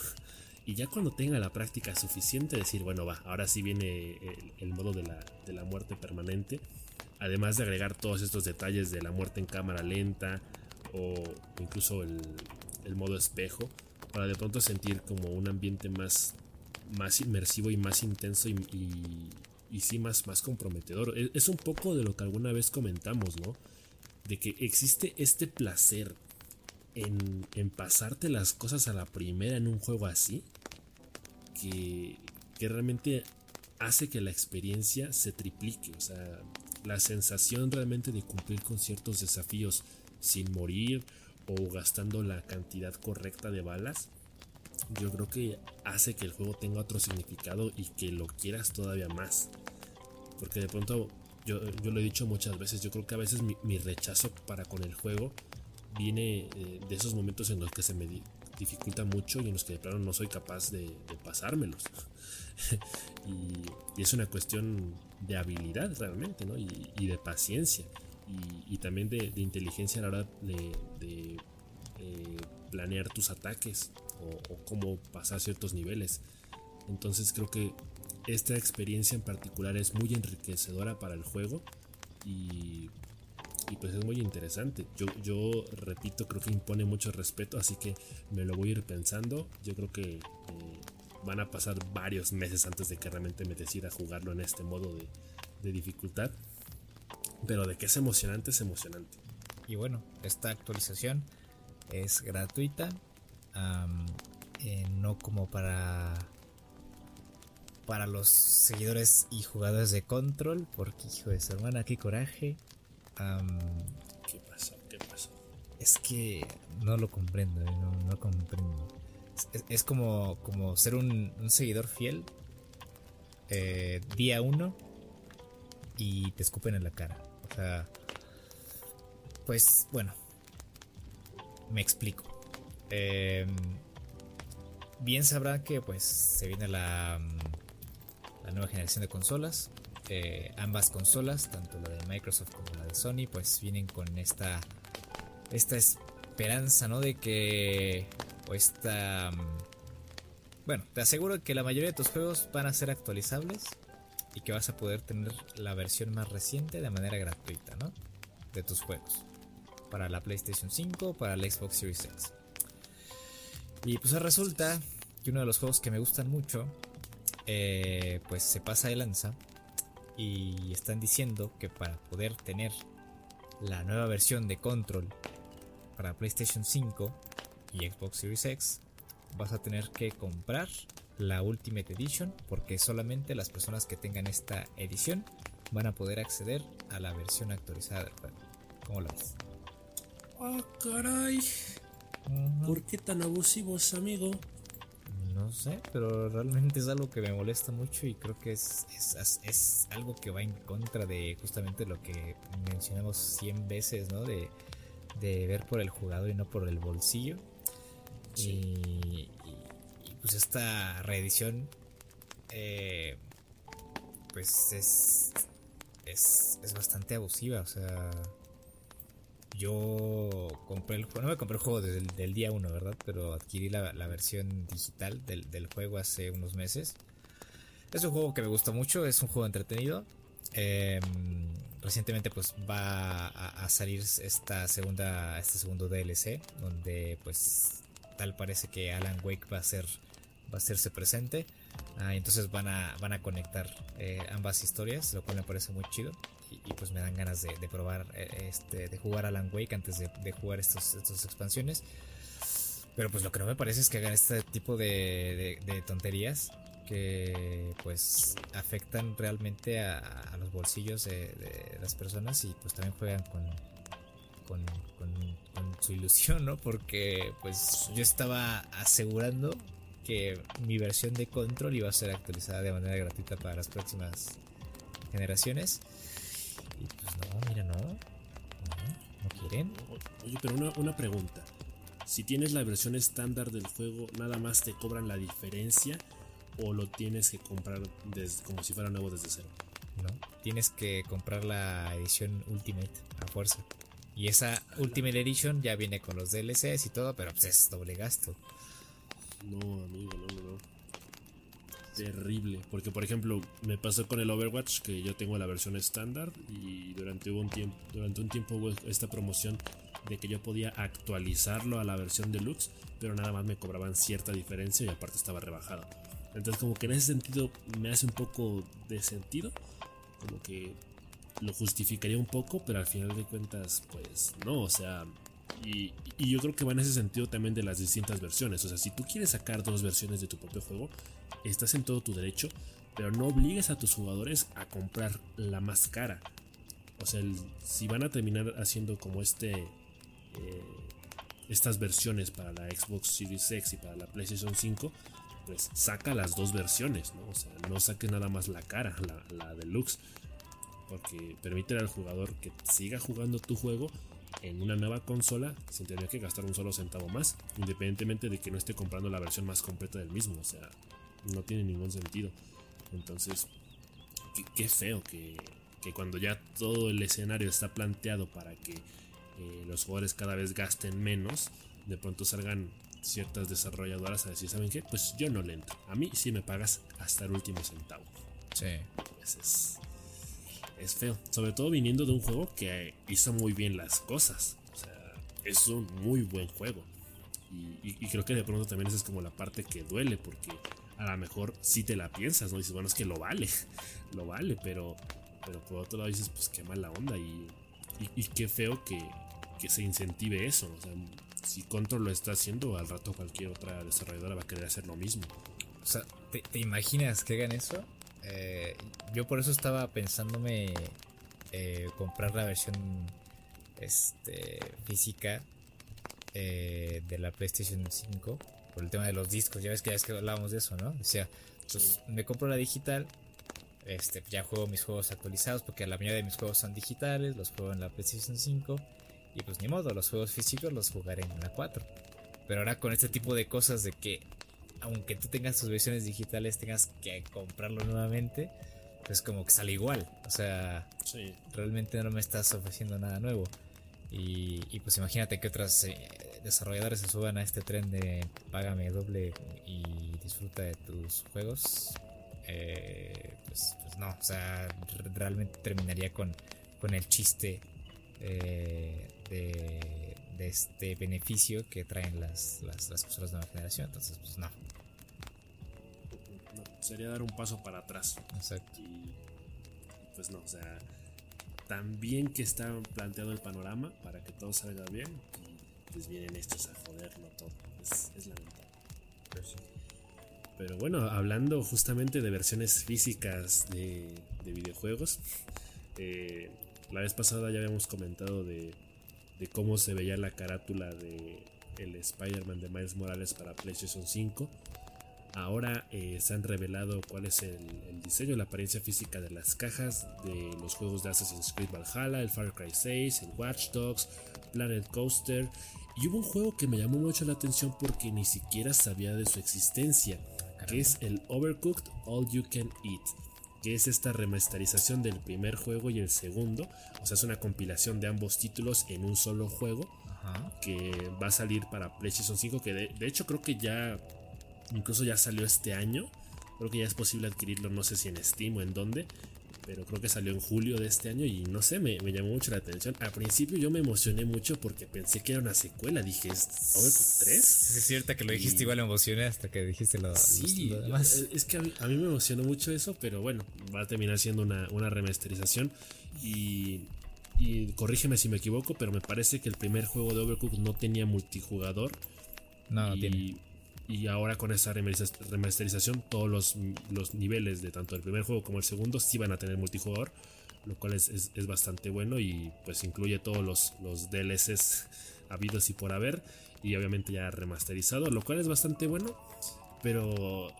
y ya cuando tenga la práctica suficiente, decir, bueno, va, ahora sí viene el, modo de la, muerte permanente. Además de agregar todos estos detalles de la muerte en cámara lenta o incluso el, modo espejo, para de pronto sentir como un ambiente más, más inmersivo y más intenso y, y, sí más, más comprometedor. Es, es un poco de lo que alguna vez comentamos, ¿no? De que existe este placer en, pasarte las cosas a la primera en un juego así, que, que realmente hace que la experiencia se triplique. O sea, la sensación realmente de cumplir con ciertos desafíos sin morir o gastando la cantidad correcta de balas, yo creo que hace que el juego tenga otro significado y que lo quieras todavía más. Porque de pronto, yo, lo he dicho muchas veces, yo creo que a veces mi, rechazo para con el juego viene eh, de esos momentos en los que se me dificulta mucho y en los que de plano no soy capaz de, pasármelos. y, es una cuestión de habilidad realmente, ¿no? Y, de paciencia. Y, también de, inteligencia a la hora de, eh, planear tus ataques o, cómo pasar ciertos niveles. Entonces creo que esta experiencia en particular es muy enriquecedora para el juego y pues es muy interesante. Yo, yo repito, creo que impone mucho respeto, así que me lo voy a ir pensando. Yo creo que eh, van a pasar varios meses antes de que realmente me decida jugarlo en este modo de, dificultad. Pero de que es emocionante, es emocionante. Y bueno, esta actualización es gratuita. eh, no como para para los seguidores y jugadores de Control, porque hijo de su hermana, qué coraje. ¿Qué pasó? ¿Qué pasó? Es que no lo comprendo, eh, no, no comprendo. Es, como, como ser un, seguidor fiel eh, día uno y te escupen en la cara. O sea, pues bueno, me explico. Em, bien sabrá que pues se viene la, la nueva generación de consolas. Eh, ambas consolas, tanto la de Microsoft como la de Sony, pues vienen con esta, esta esperanza, ¿no? De que, o esta... Bueno, te aseguro que la mayoría de tus juegos van a ser actualizables y que vas a poder tener la versión más reciente de manera gratuita, ¿no? De tus juegos. Para la PlayStation 5, para la Xbox Series X. Y pues resulta que uno de los juegos que me gustan mucho, eh, pues se pasa de lanza y están diciendo que para poder tener la nueva versión de Control para PlayStation 5 y Xbox Series X, vas a tener que comprar la Ultimate Edition porque solamente las personas que tengan esta edición van a poder acceder a la versión actualizada del juego. ¿Cómo lo ves? Ah, caray. ¿Por qué tan abusivos, amigo? No sé, pero realmente es algo que me molesta mucho y creo que es, es, es algo que va en contra de justamente lo que mencionamos 100 veces, ¿no? De, de ver por el jugador y no por el bolsillo. Y, pues esta reedición eh, pues es, es, es bastante abusiva, o sea, yo compré el juego, no me compré el juego del, día 1, ¿verdad? Pero adquirí la, versión digital del, juego hace unos meses. Es un juego que me gusta mucho, es un juego entretenido. Em, recientemente pues va a, salir esta segunda, este segundo DLC, donde pues tal parece que Alan Wake va a ser va a hacerse presente. Ah, entonces van a, van a conectar eh, ambas historias, lo cual me parece muy chido. Y, pues me dan ganas de, probar, eh, este, de jugar Alan Wake antes de, jugar estos, estas expansiones. Pero pues lo que no me parece es que hagan este tipo de, tonterías que pues afectan realmente a, los bolsillos de, las personas y pues también juegan con, con, con, su ilusión, ¿no? Porque pues yo estaba asegurando que mi versión de Control iba a ser actualizada de manera gratuita para las próximas generaciones. Y pues no, mira, no. No, quieren. Oye, pero una, una pregunta. Si tienes la versión estándar del juego, ¿nada más te cobran la diferencia? ¿O lo tienes que comprar desde, como si fuera nuevo desde cero? No, tienes que comprar la edición Ultimate a fuerza. Y esa Ultimate Edition ya viene con los DLCs y todo, pero pues es doble gasto. No, amigo, no, no, no. Terrible. Porque, por ejemplo, me pasó con el Overwatch que yo tengo la versión estándar y durante un tiempo, durante un tiempo hubo esta promoción de que yo podía actualizarlo a la versión deluxe, pero nada más me cobraban cierta diferencia y aparte estaba rebajado. Entonces, como que en ese sentido me hace un poco de sentido, como que lo justificaría un poco, pero al final de cuentas, pues no, o sea, y, yo creo que va en ese sentido también de las distintas versiones. O sea, si tú quieres sacar dos versiones de tu propio juego, estás en todo tu derecho, pero no obligues a tus jugadores a comprar la más cara. O sea, si van a terminar haciendo como este... Eh, estas versiones para la Xbox Series X y para la PlayStation 5, pues saca las dos versiones, ¿no? O sea, no saques nada más la cara, la, la deluxe, porque permite al jugador que siga jugando tu juego en una nueva consola sin tener que gastar un solo centavo más, independientemente de que no esté comprando la versión más completa del mismo. O sea, no tiene ningún sentido. Entonces, qué, feo que, cuando ya todo el escenario está planteado para que eh, los jugadores cada vez gasten menos, de pronto salgan ciertas desarrolladoras a decir, ¿saben qué? Pues yo no le entro. A mí sí me pagas hasta el último centavo. Sí. Pues es, es feo. Sobre todo viniendo de un juego que hizo muy bien las cosas. O sea, es un muy buen juego. Y, creo que de pronto también esa es como la parte que duele, porque a lo mejor si te la piensas, ¿no? Dices, bueno, es que lo vale, lo vale, pero, pero por otro lado dices, pues qué mala onda y, y, qué feo que, que, se incentive eso. O sea, si Control lo está haciendo, al rato cualquier otra desarrolladora va a querer hacer lo mismo. O sea, ¿te, imaginas que hagan eso? Eh, yo por eso estaba pensándome eh, comprar la versión este, física eh, de la PlayStation 5 por el tema de los discos. Ya ves que ya es que hablábamos de eso, ¿no? O sea, pues me compro la digital, este, ya juego mis juegos actualizados porque la mayoría de mis juegos son digitales, los juego en la PlayStation 5 y pues ni modo, los juegos físicos los jugaré en la 4. Pero ahora con este tipo de cosas de que aunque tú tengas tus versiones digitales tengas que comprarlo nuevamente, pues como que sale igual. O sea, realmente no me estás ofreciendo nada nuevo. Y, pues imagínate que otras eh, desarrolladores se suban a este tren de págame doble y disfruta de tus juegos. Eh, pues, pues, no, o sea, realmente terminaría con, con el chiste eh, de, de, este beneficio que traen las, las, las consolas de nueva generación. Entonces, pues no, sería dar un paso para atrás. Exacto. Y pues no, o sea, también que está planteado el panorama para que todo salga bien, y pues vienen estos a joderlo todo. Es, lamentable. Pero, Pero bueno, hablando justamente de versiones físicas de, videojuegos, eh, la vez pasada ya habíamos comentado de, de cómo se veía la carátula de el Spider-Man de Miles Morales para PlayStation 5 Ahora eh, se han revelado cuál es el, diseño, la apariencia física de las cajas de los juegos de Assassin's Creed Valhalla, el Far Cry 6, el Watch Dogs, Planet Coaster. Y hubo un juego que me llamó mucho la atención porque ni siquiera sabía de su existencia, que es el Overcooked All You Can Eat, que es esta remasterización del primer juego y el segundo. O sea, es una compilación de ambos títulos en un solo juego. Que va a salir para PlayStation 5. Que de hecho creo que ya Incluso ya salió este año. Creo que ya es posible adquirirlo, no sé si en Steam o en dónde. Pero creo que salió en julio de este año y no sé, me, llamó mucho la atención. Al principio yo me emocioné mucho porque pensé que era una secuela. Dije, ¿es Overcooked 3? Es cierto que lo dijiste igual me emocioné hasta que dijiste lo, sí, Es que a mí, me emocionó mucho eso, pero bueno, va a terminar siendo una, una remasterización. Y, y corrígeme si me equivoco, pero me parece que el primer juego de Overcooked no tenía multijugador. No, no tiene y ahora con esta remasterización todos los, los, niveles de tanto el primer juego como el segundo sí van a tener multijugador, lo cual es, es, bastante bueno y pues incluye todos los, los DLCs habidos y por haber y obviamente ya remasterizado, lo cual es bastante bueno, pero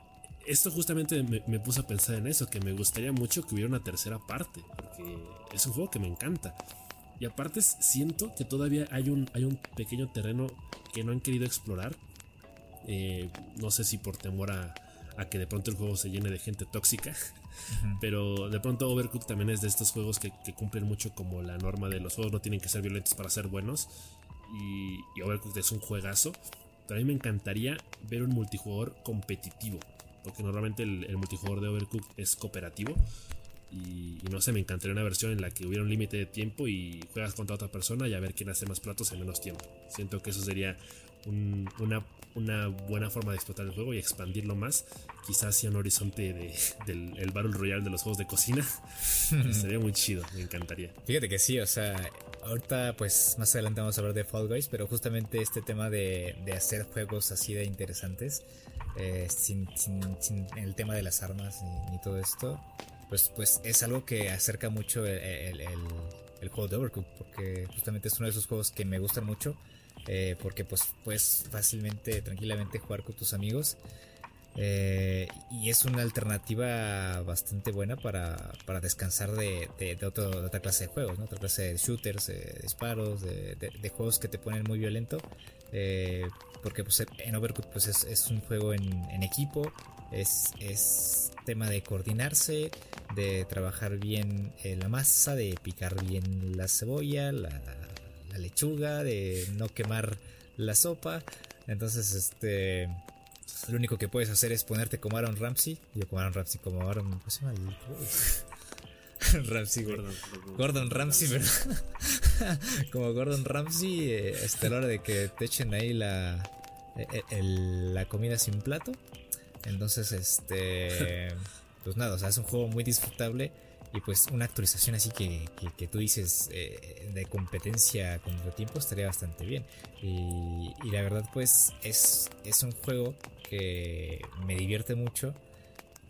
esto justamente me, me puso a pensar en eso, que me gustaría mucho que hubiera una tercera parte, porque es un juego que me encanta. Y aparte siento que todavía hay un, hay un pequeño terreno que no han querido explorar, eh, no sé si por temor a, que de pronto el juego se llene de gente tóxica. Pero de pronto Overcooked también es de estos juegos que, cumplen mucho como la norma de los juegos no tienen que ser violentos para ser buenos. Y, y Overcooked es un juegazo. Pero a mí me encantaría ver un multijugador competitivo. Porque normalmente el, multijugador de Overcooked es cooperativo. Y, y, no sé, me encantaría una versión en la que hubiera un límite de tiempo y juegas contra otra persona y a ver quién hace más platos en menos tiempo. Siento que eso sería una, una, buena forma de explotar el juego y expandirlo más. Quizás hacia un horizonte de, del el Battle Royale de los juegos de cocina. Sería muy chido, me encantaría. Fíjate que sí, o sea, ahorita pues más adelante vamos a hablar de Fall Guys, pero justamente este tema de, de hacer juegos así de interesantes, eh, sin, sin, el tema de las armas ni, todo esto, pues, pues es algo que acerca mucho el, el, el juego de Overcooked, porque justamente es uno de esos juegos que me gustan mucho eh, porque pues puedes fácilmente, tranquilamente jugar con tus amigos. Eh, y es una alternativa bastante buena para, para descansar de, de, otra clase de juegos, otra clase de shooters, de disparos, de, juegos que te ponen muy violento. Eh, porque pues, en Overcooked pues, es, un juego en, en equipo, es, es, tema de coordinarse, de trabajar bien la masa, de picar bien la cebolla, la, lechuga, de no quemar la sopa. Entonces, este. Lo único que puedes hacer es ponerte como Aaron Ramsey. Yo como Aaron Ramsey, como Aaron. ¿Cómo se llama? Ramsey, Gordon, Gordon Ramsey, ¿verdad? como Gordon Ramsey, eh, hasta la hora de que te echen ahí la, e, e, la comida sin plato. Entonces, este. Pues nada, o sea, es un juego muy disfrutable Y pues una actualización así que, que, tú dices eh, de competencia con el tiempo estaría bastante bien. Y, y, la verdad pues es, es un juego que me divierte mucho.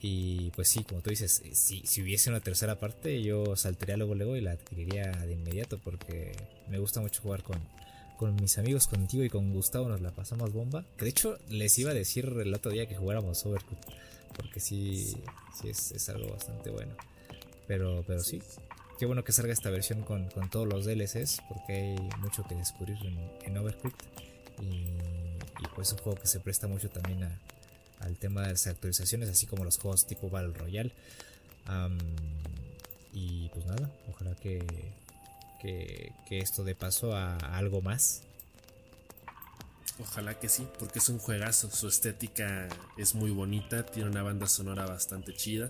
Y pues sí, como tú dices, si, si hubiese una tercera parte yo saltaría luego luego y la adquiriría de inmediato porque me gusta mucho jugar con, con mis amigos, contigo y con Gustavo nos la pasamos bomba. Que de hecho les iba a decir el otro día que jugáramos Overcooked. Porque sí, sí es, algo bastante bueno. Pero, pero sí, qué bueno que salga esta versión con, todos los DLCs. Porque hay mucho que descubrir en, en Overcooked. Y, y, pues es un juego que se presta mucho también al tema de las actualizaciones. Así como los juegos tipo Battle Royale. y pues nada, ojalá que, que, esto de paso a, algo más. Ojalá que sí, porque es un juegazo. Su estética es muy bonita, tiene una banda sonora bastante chida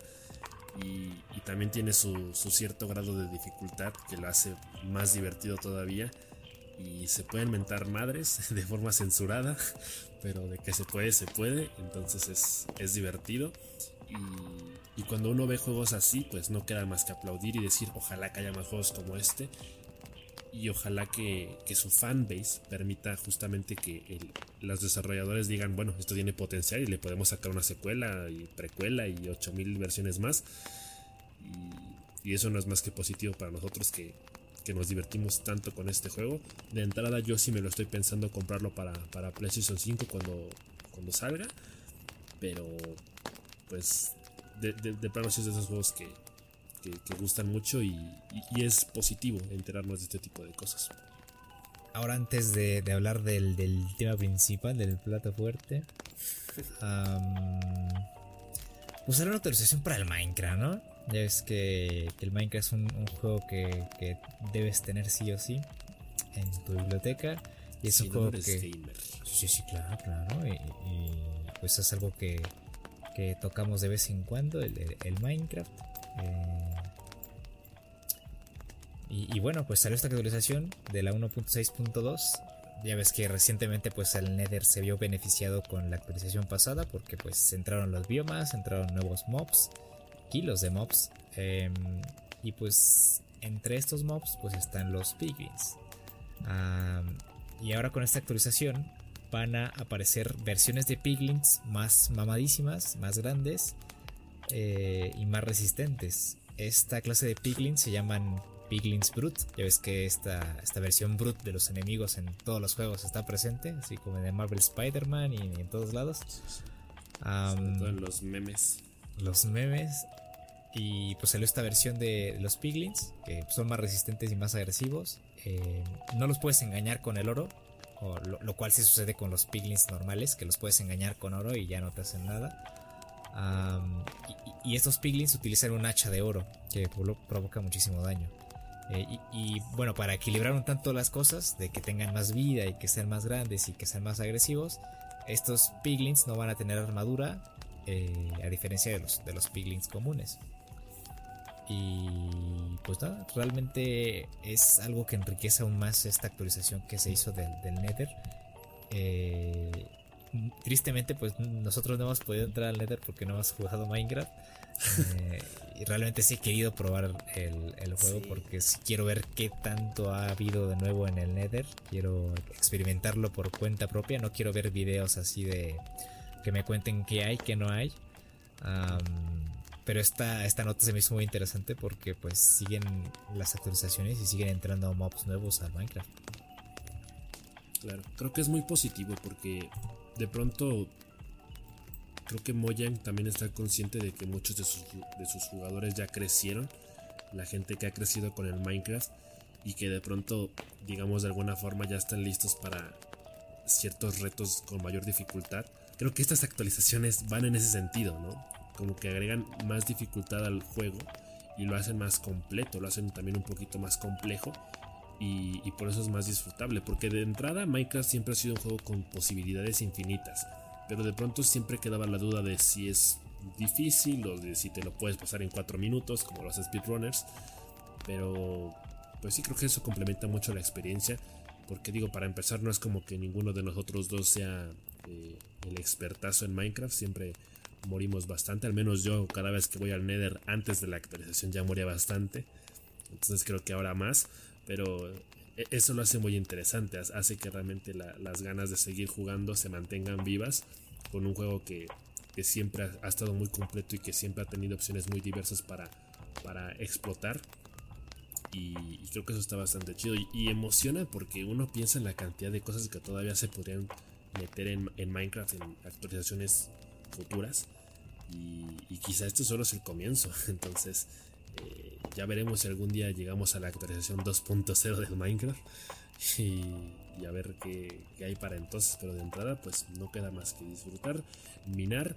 y, también tiene su, cierto grado de dificultad que lo hace más divertido todavía. Y se pueden mentar madres de forma censurada, pero de que se puede, se puede. Entonces es, es divertido. Y, y, cuando uno ve juegos así, pues no queda más que aplaudir y decir, ojalá que haya más juegos como este y ojalá que, su fanbase permita justamente que los desarrolladores digan, bueno, esto tiene potencial y le podemos sacar una secuela y precuela y 8000 versiones más. Y, eso no es más que positivo para nosotros que, nos divertimos tanto con este juego. De entrada yo sí me lo estoy pensando comprarlo para, para PlayStation 5 cuando, cuando salga. Pero pues de, de, de plano es de esos juegos que, que, gustan mucho y, es positivo enterarnos de este tipo de cosas. Ahora antes de, hablar del, tema principal, del plato fuerte, pues una autorización para el Minecraft, ¿no? Ya ves que, el Minecraft es un, juego que, debes tener sí o sí en tu biblioteca. Y es un juego que... Sí, sí, claro, claro. Y, pues es algo que, tocamos de vez en cuando, el, el Minecraft. Eh, y, bueno, pues salió esta actualización de la 1.6.2. Ya ves que recientemente pues el Nether se vio beneficiado con la actualización pasada porque pues entraron los biomas, entraron nuevos mobs, kilos de mobs. Em, y pues entre estos mobs pues están los piglins. y ahora con esta actualización van a aparecer versiones de piglins más mamadísimas, más grandes eh, y más resistentes. Esta clase de piglins se llaman Piglins Brute. Ya ves que esta, esta versión Brute de los enemigos en todos los juegos está presente, así como en el Marvel Spider-Man y, en todos lados. en los memes. Los memes. Y pues salió esta versión de los Piglins, que son más resistentes y más agresivos. Eh, no los puedes engañar con el oro, o lo, cual sí sucede con los Piglins normales, que los puedes engañar con oro y ya no te hacen nada. Y, estos Piglins utilizan un hacha de oro, que provoca muchísimo daño. Eh, y, bueno, para equilibrar un tanto las cosas, de que tengan más vida y que sean más grandes y que sean más agresivos, estos piglins no van a tener armadura, eh, a diferencia de los, de los piglins comunes. Y pues nada, realmente es algo que enriquece aún más esta actualización que se hizo del, del Nether. Eh, tristemente, pues nosotros no hemos podido entrar al Nether porque no hemos jugado Minecraft. Eh, y realmente sí he querido probar el, juego porque quiero ver qué tanto ha habido de nuevo en el Nether. Quiero experimentarlo por cuenta propia. No quiero ver videos así de que me cuenten qué hay, qué no hay. pero esta, esta nota se me hizo muy interesante porque pues siguen las actualizaciones y siguen entrando mobs nuevos al Minecraft. Claro, creo que es muy positivo porque de pronto creo que Mojang también está consciente de que muchos de sus, jugadores ya crecieron, la gente que ha crecido con el Minecraft y que de pronto, digamos de alguna forma, ya están listos para ciertos retos con mayor dificultad. Creo que estas actualizaciones van en ese sentido, ¿no? Como que agregan más dificultad al juego y lo hacen más completo, lo hacen también un poquito más complejo y, por eso es más disfrutable. Porque de entrada Minecraft siempre ha sido un juego con posibilidades infinitas pero de pronto siempre quedaba la duda de si es difícil o de si te lo puedes pasar en 4 minutos como los speedrunners. Pero pues sí creo que eso complementa mucho la experiencia. Porque digo, para empezar no es como que ninguno de nosotros dos sea eh, el expertazo en Minecraft. Siempre morimos bastante, al menos yo cada vez que voy al Nether antes de la actualización ya moría bastante, entonces creo que ahora más, pero e, eso lo hace muy interesante, hace que realmente las ganas de seguir jugando se mantengan vivas con un juego que, siempre ha, estado muy completo y que siempre ha tenido opciones muy diversas para, para explotar. Y, creo que eso está bastante chido y, emociona porque uno piensa en la cantidad de cosas que todavía se podrían meter en, Minecraft en actualizaciones futuras. Y, quizá esto solo es el comienzo. Entonces, ya veremos si algún día llegamos a la actualización 2.0 del Minecraft. Y, a ver qué, hay para entonces. Pero de entrada, pues no queda más que disfrutar, minar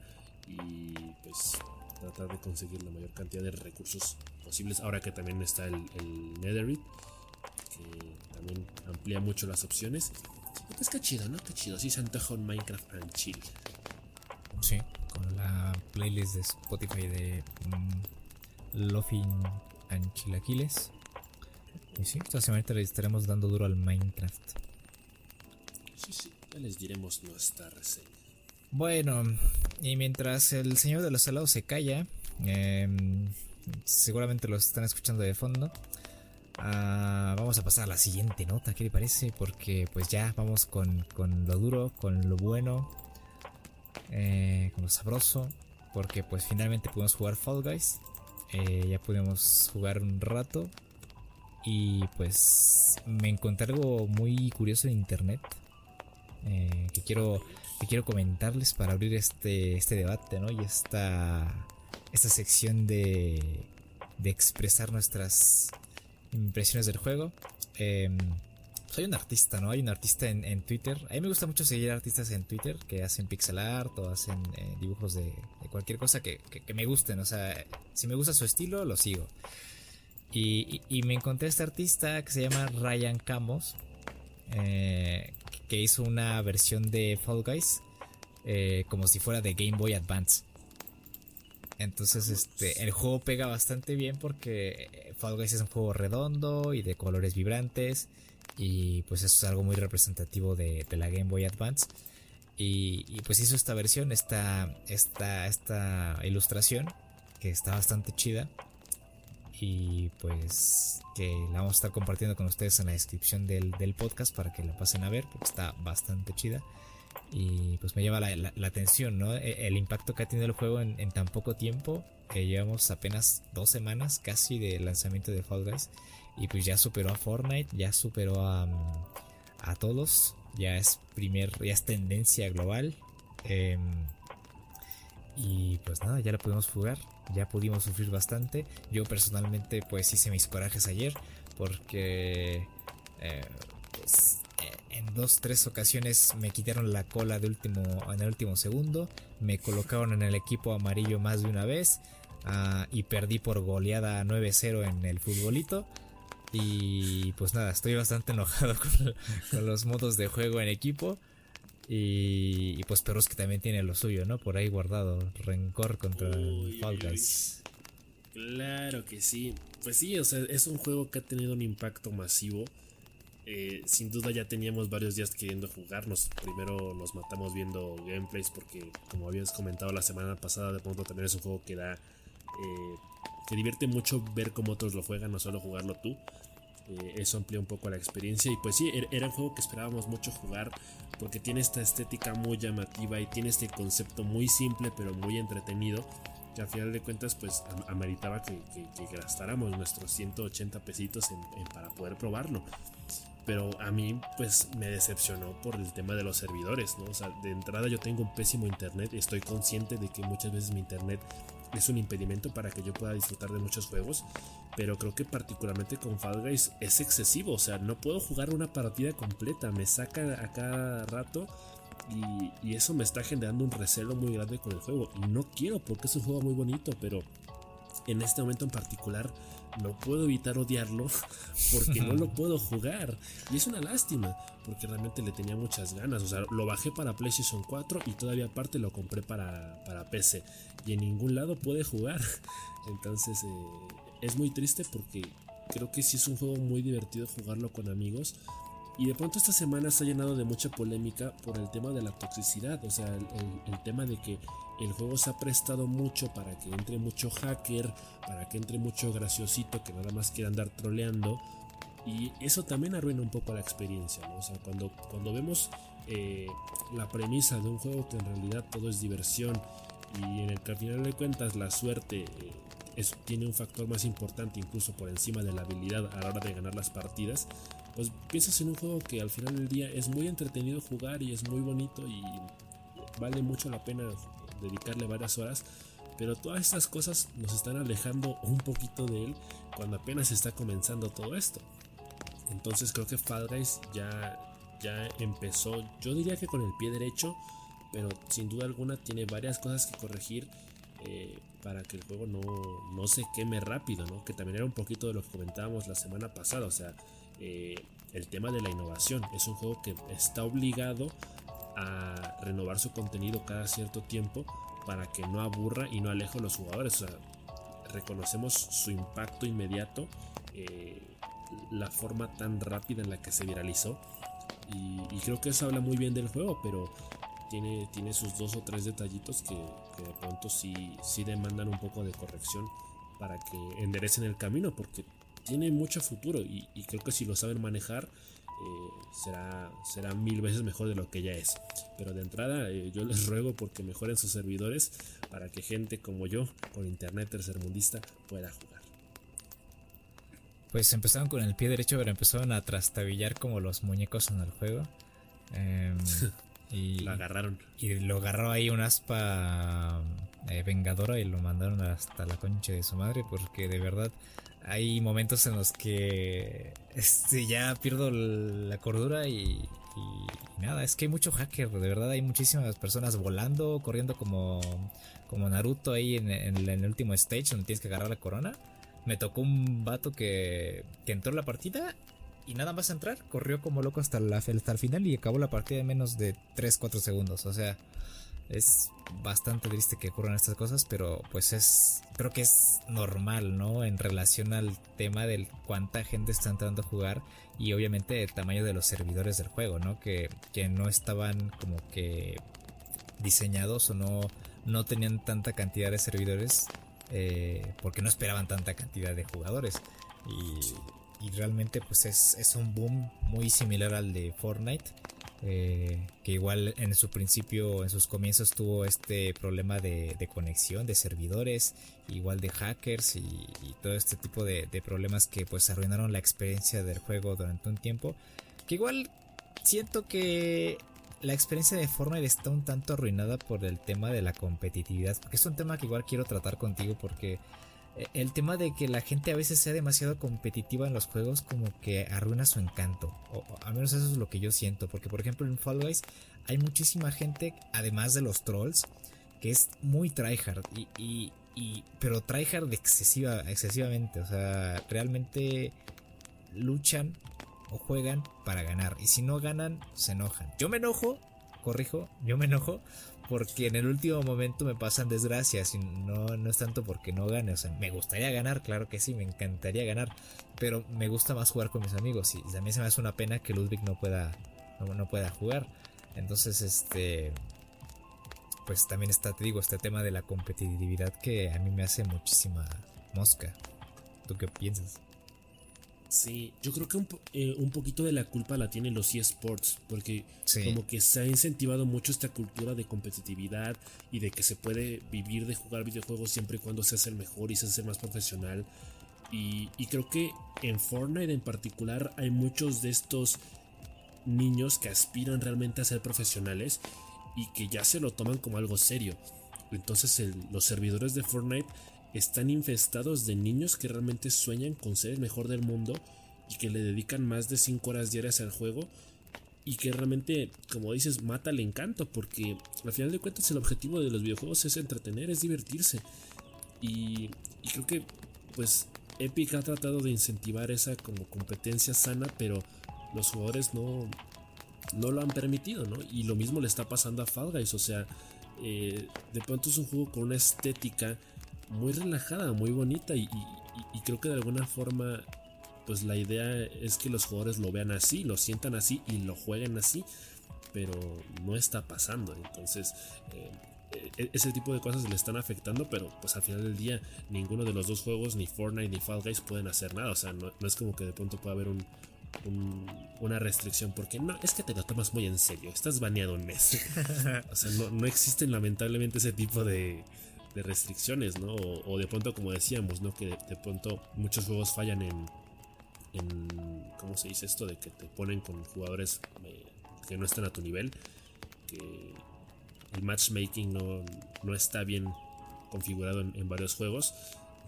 y pues tratar de conseguir la mayor cantidad de recursos posibles. Ahora que también está el, el Netherite, que también amplía mucho las opciones. Pues qué chido, ¿no? Qué chido. Sí se antoja un Minecraft and chill. Sí, con la playlist de Spotify de um, and Chilaquiles. Y sí, esta semana estaremos dando duro al Minecraft. Sí, sí, ya les diremos nuestra reseña. Bueno, y mientras el señor de los helados se calla, em, seguramente lo están escuchando de fondo. Ah, vamos a pasar a la siguiente nota, ¿qué le parece? Porque pues ya vamos con, lo duro, con lo bueno, eh, con lo sabroso. Porque pues finalmente pudimos jugar Fall Guys. Eh, ya pudimos jugar un rato. Y pues me encontré algo muy curioso en internet. Eh, que quiero que quiero comentarles para abrir este, este debate, ¿no? Y esta, esta sección de, de expresar nuestras impresiones del juego. Eh, soy un artista, ¿no? Hay un artista en, Twitter. A mí me gusta mucho seguir artistas en Twitter que hacen pixel art o hacen eh, dibujos de, cualquier cosa que, me gusten. O sea, si me gusta su estilo, lo sigo. Y, me encontré este artista que se llama Ryan Camos, eh, que hizo una versión de Fall Guys eh, como si fuera de Game Boy Advance. Entonces, este, el juego pega bastante bien porque Fall Guys es un juego redondo y de colores vibrantes. Y pues eso es algo muy representativo de, la Game Boy Advance. Y, pues hizo esta versión, esta, esta, esta ilustración, que está bastante chida. Y pues que la vamos a estar compartiendo con ustedes en la descripción del, del podcast para que la pasen a ver, porque está bastante chida y pues me lleva la, atención, ¿no? E, el, impacto que ha tenido el juego en, tan poco tiempo, que llevamos apenas dos semanas casi de lanzamiento de Fall Guys y pues ya superó a Fortnite, ya superó a, a todos, ya es primer, ya es tendencia global. Em, y pues nada, ya lo pudimos jugar, ya pudimos sufrir bastante. Yo personalmente pues hice mis corajes ayer porque eh, pues, en dos, tres ocasiones me quitaron la cola de último, en el último segundo, me colocaron en el equipo amarillo más de una vez ah, y perdí por goleada 9-0 en el futbolito. Y pues nada, estoy bastante enojado con, los modos de juego en equipo. Y, pues Perros que también tiene lo suyo, ¿no? Por ahí guardado, rencor contra Fall Guys. Claro que sí. Pues sí, o sea, es un juego que ha tenido un impacto masivo eh, sin duda ya teníamos varios días queriendo jugarnos. Primero nos matamos viendo gameplays porque como habías comentado la semana pasada, de pronto también es un juego que da... Eh, que divierte mucho ver cómo otros lo juegan, no solo jugarlo tú. Eh, eso amplía un poco la experiencia y pues sí, er, era un juego que esperábamos mucho jugar porque tiene esta estética muy llamativa y tiene este concepto muy simple pero muy entretenido que al final de cuentas pues ameritaba que, gastáramos nuestros 180 pesitos para poder probarlo pero a mí pues me decepcionó por el tema de los servidores, ¿no? O sea, de entrada yo tengo un pésimo internet, estoy consciente de que muchas veces mi internet es un impedimento para que yo pueda disfrutar de muchos juegos, pero creo que particularmente con Fall Guys es excesivo, o sea, no puedo jugar una partida completa, me saca a cada rato y, y eso me está generando un recelo muy grande con el juego. Y no quiero porque es un juego muy bonito, pero en este momento en particular no puedo evitar odiarlo porque no lo puedo jugar. Y es una lástima, porque realmente le tenía muchas ganas. O sea, lo bajé para PlayStation 4 y todavía aparte lo compré para, para PC. Y en ningún lado puede jugar. Entonces eh, es muy triste porque creo que sí es un juego muy divertido jugarlo con amigos. Y de pronto esta semana se ha llenado de mucha polémica por el tema de la toxicidad, o sea, el, tema de que el juego se ha prestado mucho para que entre mucho hacker, para que entre mucho graciosito que nada más quiera andar troleando. Y eso también arruina un poco la experiencia, ¿no? O sea, cuando, cuando vemos eh, la premisa de un juego que en realidad todo es diversión y en el que al final de cuentas la suerte eh, tiene un factor más importante incluso por encima de la habilidad a la hora de ganar las partidas, pues piensas en un juego que al final del día es muy entretenido jugar y es muy bonito y vale mucho la pena dedicarle varias horas, pero todas estas cosas nos están alejando un poquito de él cuando apenas está comenzando todo esto. Entonces creo que Fall Guys ya, ya empezó, yo diría que con el pie derecho, pero sin duda alguna tiene varias cosas que corregir eh, para que el juego no, no se queme rápido, ¿no? que también era un poquito de lo que comentábamos la semana pasada, o sea, eh, el tema de la innovación. Es un juego que está obligado a renovar su contenido cada cierto tiempo para que no aburra y no aleje a los jugadores. reconocemos su impacto inmediato, eh, la forma tan rápida en la que se viralizó. Y, creo que eso habla muy bien del juego, pero tiene, tiene sus dos o tres detallitos que, de pronto sí, sí demandan un poco de corrección para que enderecen el camino, porque tiene mucho futuro y, creo que si lo saben manejar eh, será, será mil veces mejor de lo que ya es. Pero de entrada eh, yo les ruego porque mejoren sus servidores para que gente como yo, con internet tercermundista, pueda jugar. Pues empezaron con el pie derecho, pero empezaron a trastabillar como los muñecos en el juego. Em, y lo agarraron. Y lo agarró ahí un aspa eh, vengadora y lo mandaron hasta la concha de su madre porque de verdad hay momentos en los que este, ya pierdo la cordura y, nada, es que hay mucho hacker, de verdad hay muchísimas personas volando, corriendo como, como Naruto ahí en, el último stage donde tienes que agarrar la corona. Me tocó un vato que, que entró en la partida y nada más entrar, corrió como loco hasta, hasta el final y acabó la partida en menos de 3-4 segundos. O sea, es bastante triste que ocurran estas cosas, pero pues es, creo que es normal, ¿no? En relación al tema del cuánta gente está entrando a jugar y obviamente el tamaño de los servidores del juego, ¿no? Que, que no estaban como que diseñados o no, no tenían tanta cantidad de servidores eh, porque no esperaban tanta cantidad de jugadores. Y, y realmente pues es, es un boom muy similar al de Fortnite eh, que igual en su principio, en sus comienzos tuvo este problema de, conexión de servidores, igual de hackers y, todo este tipo de, problemas que pues arruinaron la experiencia del juego durante un tiempo. Que igual siento que la experiencia de Fortnite está un tanto arruinada por el tema de la competitividad, porque es un tema que igual quiero tratar contigo porque el tema de que la gente a veces sea demasiado competitiva en los juegos como que arruina su encanto. O, al menos eso es lo que yo siento. Porque por ejemplo en Fall Guys hay muchísima gente, además de los trolls, que es muy tryhard. Y, y, pero tryhard excesiva, excesivamente. O sea, realmente luchan o juegan para ganar. Y si no ganan, se enojan. Yo me enojo, corrijo, yo me enojo porque en el último momento me pasan desgracias y no, no es tanto porque no gane, o sea, me gustaría ganar, claro que sí, me encantaría ganar, pero me gusta más jugar con mis amigos y también se me hace una pena que Ludwig no pueda, no, pueda jugar. Entonces, este, pues también está, te digo, este tema de la competitividad que a mí me hace muchísima mosca. ¿Tú qué piensas? Sí, yo creo que un, eh, un, poquito de la culpa la tienen los eSports, porque como que se ha incentivado mucho esta cultura de competitividad y de que se puede vivir de jugar videojuegos siempre y cuando seas el mejor y seas el más profesional. Y, y creo que en Fortnite en particular hay muchos de estos niños que aspiran realmente a ser profesionales y que ya se lo toman como algo serio. Entonces los servidores de Fortnite están infestados de niños que realmente sueñan con ser el mejor del mundo y que le dedican más de 5 horas diarias al juego y que realmente, como dices, mata el encanto porque al final de cuentas el objetivo de los videojuegos es entretener, es divertirse y, creo que pues Epic ha tratado de incentivar esa como competencia sana pero los jugadores no, no lo han permitido, ¿no? Y lo mismo le está pasando a Fall Guys, o sea, eh, de pronto es un juego con una estética muy relajada, muy bonita y, creo que de alguna forma pues la idea es que los jugadores lo vean así, lo sientan así y lo jueguen así, pero no está pasando. Entonces, eh, e-, ese tipo de cosas le están afectando, pero pues al final del día ninguno de los dos juegos, ni Fortnite ni Fall Guys, pueden hacer nada. O sea, no, es como que de pronto pueda haber un, una restricción, porque no, es que te lo tomas muy en serio, estás baneado un mes. o sea, no, existen lamentablemente ese tipo de, de restricciones, ¿no? O, de pronto, como decíamos. Que de, pronto muchos juegos fallan en, ¿cómo se dice esto? De que te ponen con jugadores eh, que no están a tu nivel, que el matchmaking no, no está bien configurado en, varios juegos.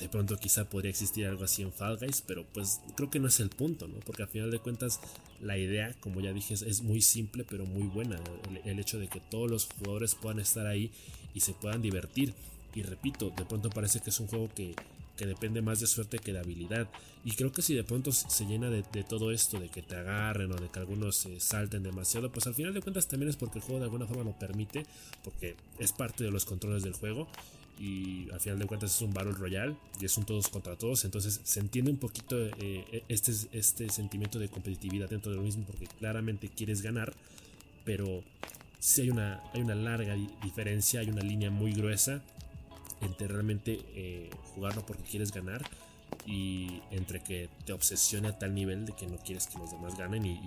De pronto quizá podría existir algo así en Fall Guys, pero pues creo que no es el punto, ¿no? Porque al final de cuentas la idea, como ya dije, es muy simple pero muy buena. El, hecho de que todos los jugadores puedan estar ahí y se puedan divertir. Y repito, de pronto parece que es un juego que, depende más de suerte que de habilidad. Y creo que si de pronto se llena de, todo esto, de que te agarren o de que algunos se salten demasiado, pues al final de cuentas también es porque el juego de alguna forma lo permite, porque es parte de los controles del juego. Y al final de cuentas es un Battle Royale y es un todos contra todos. Entonces se entiende un poquito eh, este, este sentimiento de competitividad dentro de lo mismo porque claramente quieres ganar. Pero si hay una, hay una larga diferencia, hay una línea muy gruesa entre realmente eh, jugarlo porque quieres ganar y entre que te obsesione a tal nivel de que no quieres que los demás ganen y,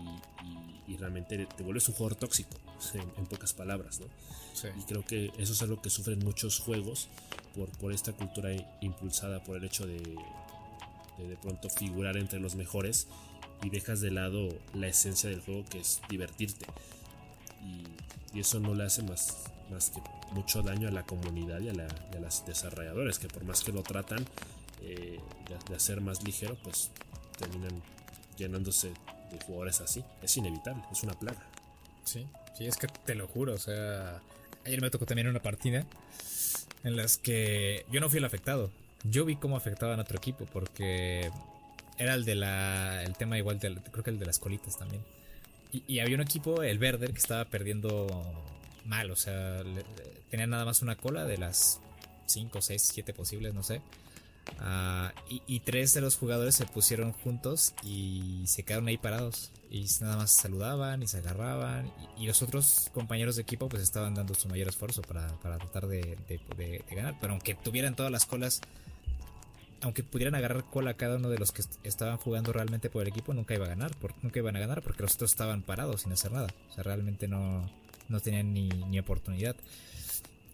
realmente te vuelves un jugador tóxico, en, pocas palabras, ¿no? Y creo que eso es algo que sufren muchos juegos por, por esta cultura impulsada por el hecho de, de pronto figurar entre los mejores y dejas de lado la esencia del juego que es divertirte. Y, y eso no le hace más, más que mucho daño a la comunidad y a, la, las desarrolladores, que por más que lo tratan eh, de, hacer más ligero, pues terminan llenándose de jugadores así. Es inevitable, es una plaga. Sí, sí, es que te lo juro, o sea, ayer me tocó también una partida en las que yo no fui el afectado. Yo vi cómo afectaban a otro equipo porque era el de la el tema igual creo que el de las colitas también. Y, y había un equipo, el Verde, que estaba perdiendo mal, o sea, tenía nada más una cola de las 5, 6, 7 posibles, no sé. Ah, y, tres de los jugadores se pusieron juntos y se quedaron ahí parados. Y nada más saludaban y se agarraban. Y, los otros compañeros de equipo pues estaban dando su mayor esfuerzo para, tratar de, ganar. Pero aunque tuvieran todas las colas, aunque pudieran agarrar cola cada uno de los que estaban jugando realmente por el equipo, nunca iba a ganar. nunca iban a ganar porque los otros estaban parados sin hacer nada. O sea, realmente no, no tenían ni, oportunidad.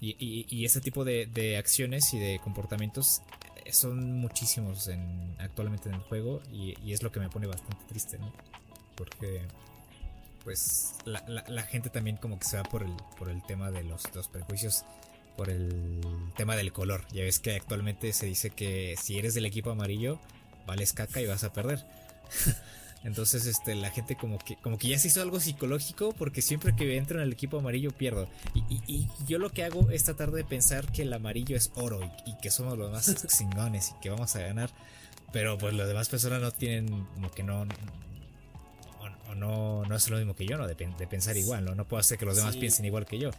Y, y, ese tipo de, acciones y de comportamientos eh, son muchísimos en, actualmente en el juego y, es lo que me pone bastante triste, ¿no? Porque pues la, gente también como que se va por el, por el tema de los, los prejuicios, por el tema del color. Ya ves que actualmente se dice que si eres del equipo amarillo, vales caca y vas a perder. Entonces, este, la gente como que, como que ya se hizo algo psicológico porque siempre que entro en el equipo amarillo pierdo. Y, yo lo que hago es tratar de pensar que el amarillo es oro y, que somos los más chingones y que vamos a ganar. Pero pues las demás personas no tienen como que no... O, no, no es lo mismo que yo, ¿no? De, pensar igual, ¿no? No puedo hacer que los demás piensen igual que yo.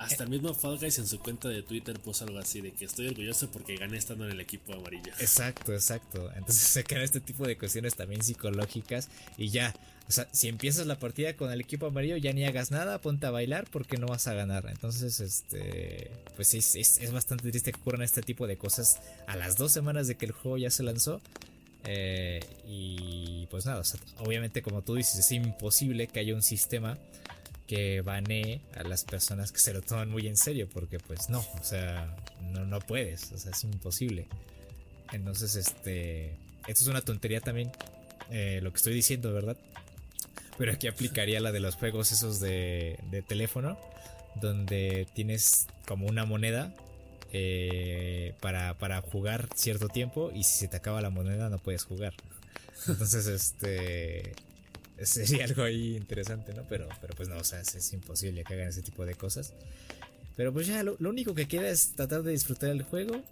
Hasta el mismo Fall Guys en su cuenta de Twitter puso algo así de que estoy orgulloso porque gané estando en el equipo amarillo. Exacto, exacto. Entonces se crean este tipo de cuestiones también psicológicas y ya. O sea, si empiezas la partida con el equipo amarillo, ya ni hagas nada, ponte a bailar porque no vas a ganar. Entonces, este, pues es, es, bastante triste que ocurran este tipo de cosas a las dos semanas de que el juego ya se lanzó. Eh, y pues nada, obviamente como tú dices, es imposible que haya un sistema que banee a las personas que se lo toman muy en serio, porque pues no, o sea, no, no puedes, o sea, es imposible. Entonces, este, esto es una tontería también, eh, lo que estoy diciendo, ¿verdad? Pero aquí aplicaría la de los juegos esos de, de teléfono, donde tienes como una moneda eh, para, para jugar cierto tiempo y si se te acaba la moneda no puedes jugar. Entonces, este sería algo ahí interesante, ¿no? Pero, pero pues no, o sea, es, imposible que hagan ese tipo de cosas. Pero pues ya, lo, único que queda es tratar de disfrutar el juego,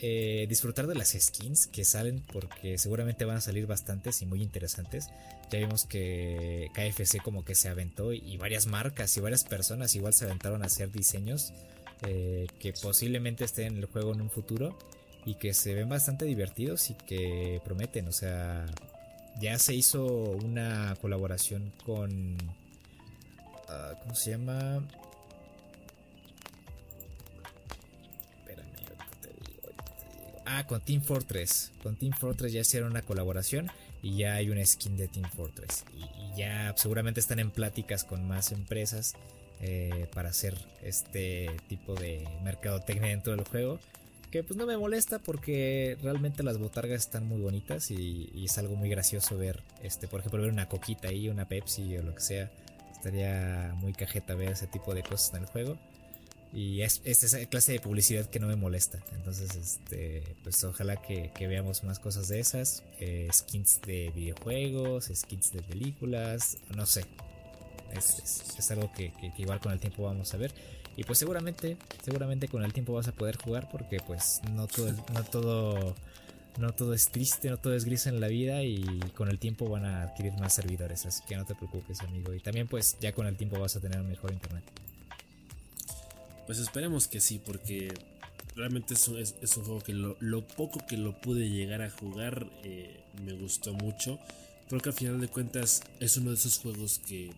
eh, disfrutar de las skins que salen, porque seguramente van a salir bastantes y muy interesantes. Ya vimos que KFC como que se aventó y varias marcas y varias personas igual se aventaron a hacer diseños eh, que posiblemente estén en el juego en un futuro y que se ven bastante divertidos y que prometen, o sea, ya se hizo una colaboración con... Ah, ¿Cómo se llama? Espérame, te digo, Ah, con Team Fortress. Con Team Fortress ya hicieron una colaboración y ya hay una skin de Team Fortress. Y, ya seguramente están en pláticas con más empresas eh, para hacer este tipo de mercadotecnia dentro del juego. Que pues no me molesta porque realmente las botargas están muy bonitas y, es algo muy gracioso ver, este, por ejemplo, ver una coquita ahí, una Pepsi o lo que sea. Estaría muy cajeta ver ese tipo de cosas en el juego. Y es, esa clase de publicidad que no me molesta. Entonces, este, pues ojalá que, veamos más cosas de esas. Eh, skins de videojuegos, skins de películas, no sé. Es, algo que, igual con el tiempo vamos a ver. Y pues seguramente, seguramente con el tiempo vas a poder jugar porque pues no todo, no todo, no todo es triste, no todo es gris en la vida y con el tiempo van a adquirir más servidores, así que no te preocupes amigo. Y también pues ya con el tiempo vas a tener un mejor internet. Pues esperemos que sí, porque realmente es un, es, un juego que lo, poco que lo pude llegar a jugar eh, me gustó mucho. Creo que al final de cuentas es uno de esos juegos que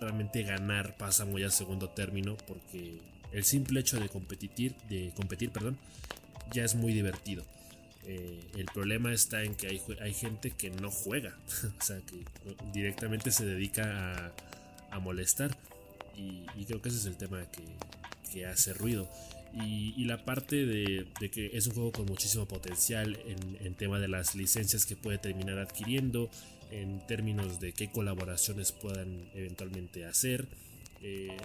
realmente ganar pasa muy al segundo término porque el simple hecho de competir, de competir perdón, ya es muy divertido. Eh, el problema está en que hay, hay gente que no juega, o sea, que directamente se dedica a, molestar. Y, creo que ese es el tema que, hace ruido. Y, la parte de, que es un juego con muchísimo potencial en, en tema de las licencias que puede terminar adquiriendo, en términos de qué colaboraciones puedan eventualmente hacer. Eh,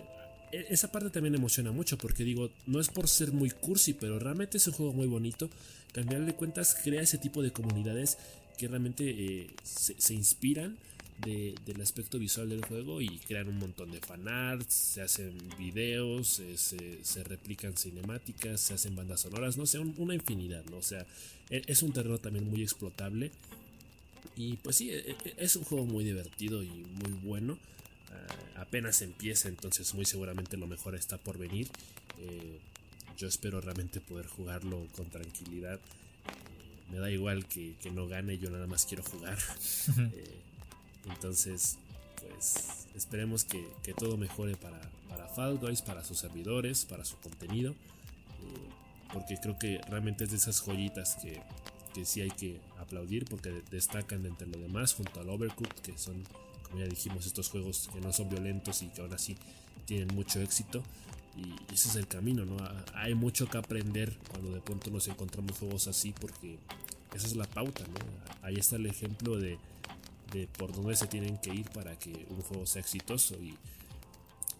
e-, esa parte también emociona mucho porque digo, no es por ser muy cursi, pero realmente es un juego muy bonito. Que al final de cuentas crea ese tipo de comunidades que realmente eh, se, inspiran del aspecto visual del juego y crean un montón de fanarts, se hacen videos, eh, se, replican cinemáticas, se hacen bandas sonoras, no sé, una infinidad, ¿no? O sea, e-, es un terreno también muy explotable y pues sí, e, e, es un juego muy divertido y muy bueno. Ah, apenas empieza, entonces muy seguramente lo mejor está por venir. Eh, yo espero realmente poder jugarlo con tranquilidad. Eh, me da igual que, no gane, yo nada más quiero jugar. Eh, entonces, pues esperemos que, todo mejore para, para Fall Guys, para sus servidores, para su contenido. porque creo que realmente es de esas joyitas que que sí hay que aplaudir porque destacan entre lo demás junto al Overcooked, que son, como ya dijimos, estos juegos que no son violentos y que ahora sí tienen mucho éxito. Y ese es el camino, ¿no? Hay mucho que aprender cuando de pronto nos encontramos juegos así porque esa es la pauta, ¿no? Ahí está el ejemplo de, por dónde se tienen que ir para que un juego sea exitoso y,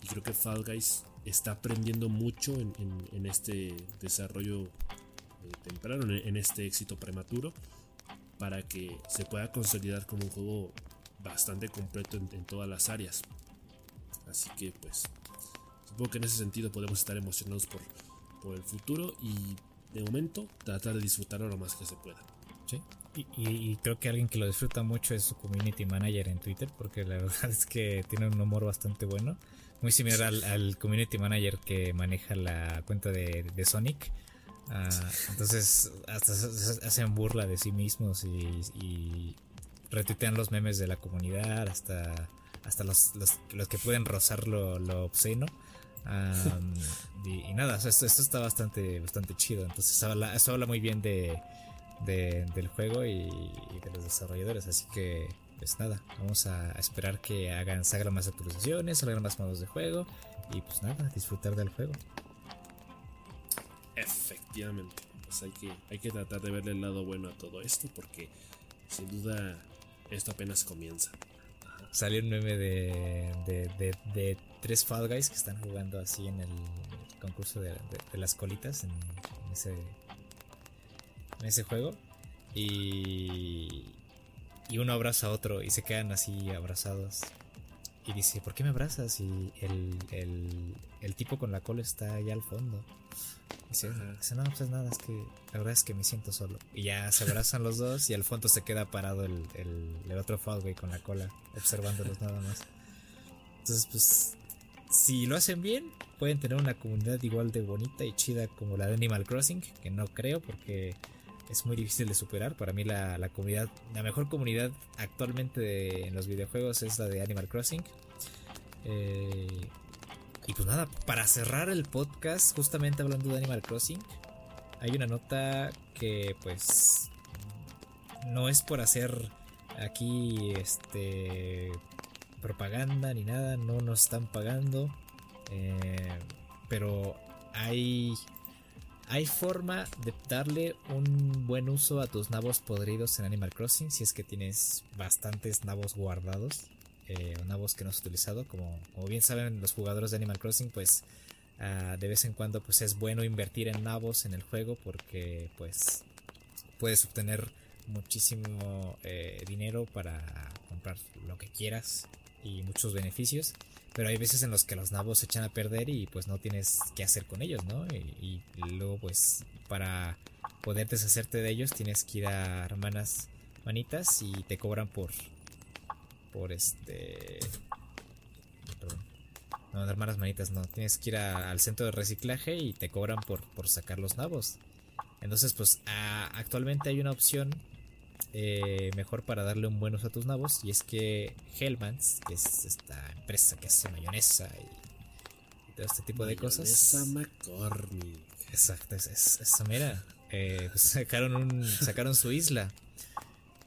creo que Fall Guys está aprendiendo mucho en este desarrollo temprano, en este éxito prematuro, para que se pueda consolidar como un juego bastante completo en, todas las áreas. Así que pues supongo que en ese sentido podemos estar emocionados por, por el futuro y de momento tratar de disfrutarlo lo más que se pueda. Sí. Y, creo que alguien que lo disfruta mucho es su community manager en Twitter, porque la verdad es que tiene un humor bastante bueno. Muy similar al, community manager que maneja la cuenta de, de Sonic. Ah, entonces hasta hacen burla de sí mismos y, retuitean los memes de la comunidad, hasta, hasta los, los, que pueden rozar lo, obsceno. y, nada, esto, está bastante, bastante chido. Entonces habla, eso habla muy bien de, del juego y, de los desarrolladores. Así que, pues nada, vamos a esperar que hagan, salgan más actualizaciones, salgan más modos de juego y pues nada, disfrutar del juego. Efectivamente. Pues hay que, hay que tratar de verle el lado bueno a todo esto porque sin duda esto apenas comienza. Salió un meme de, de, tres Fall Guys que están jugando así en el concurso de, las colitas en, ese, en ese juego. Y, y uno abraza a otro y se quedan así abrazados. Y dice, ¿por qué me abrazas? Y el, el, el tipo con la cola está allá al fondo. Dice, no, pues nada, es que la verdad es que me siento solo. Y ya se abrazan los dos y al fondo se queda parado el, el, otro Fall con la cola, observándolos nada más. Entonces, pues, si lo hacen bien, pueden tener una comunidad igual de bonita y chida como la de Animal Crossing, que no creo porque es muy difícil de superar. Para mí la, comunidad, la mejor comunidad actualmente en los videojuegos es la de Animal Crossing. Eh, y pues nada, para cerrar el podcast, justamente hablando de Animal Crossing, hay una nota que pues no es por hacer aquí este propaganda ni nada, no nos están pagando, eh, pero hay hay forma de darle un buen uso a tus nabos podridos en Animal Crossing si es que tienes bastantes nabos guardados eh, o nabos que no has utilizado. Como, como, bien saben los jugadores de Animal Crossing, pues ah, de vez en cuando pues es bueno invertir en nabos en el juego porque pues puedes obtener muchísimo eh, dinero para comprar lo que quieras y muchos beneficios. Pero hay veces en los que los nabos se echan a perder y pues no tienes qué hacer con ellos, ¿no? Y, luego pues para poder deshacerte de ellos tienes que ir a hermanas manitas y te cobran por por este perdón no hermanas manitas no tienes que ir al centro de reciclaje y te cobran por, por sacar los nabos entonces pues actualmente hay una opción eh, mejor para darle un buen uso a tus nabos. Y es que Hellmans, que es esta empresa que hace mayonesa y, todo este tipo de cosas. McCormick. Exacto, es, esa mira. Eh, pues sacaron, un, sacaron su isla.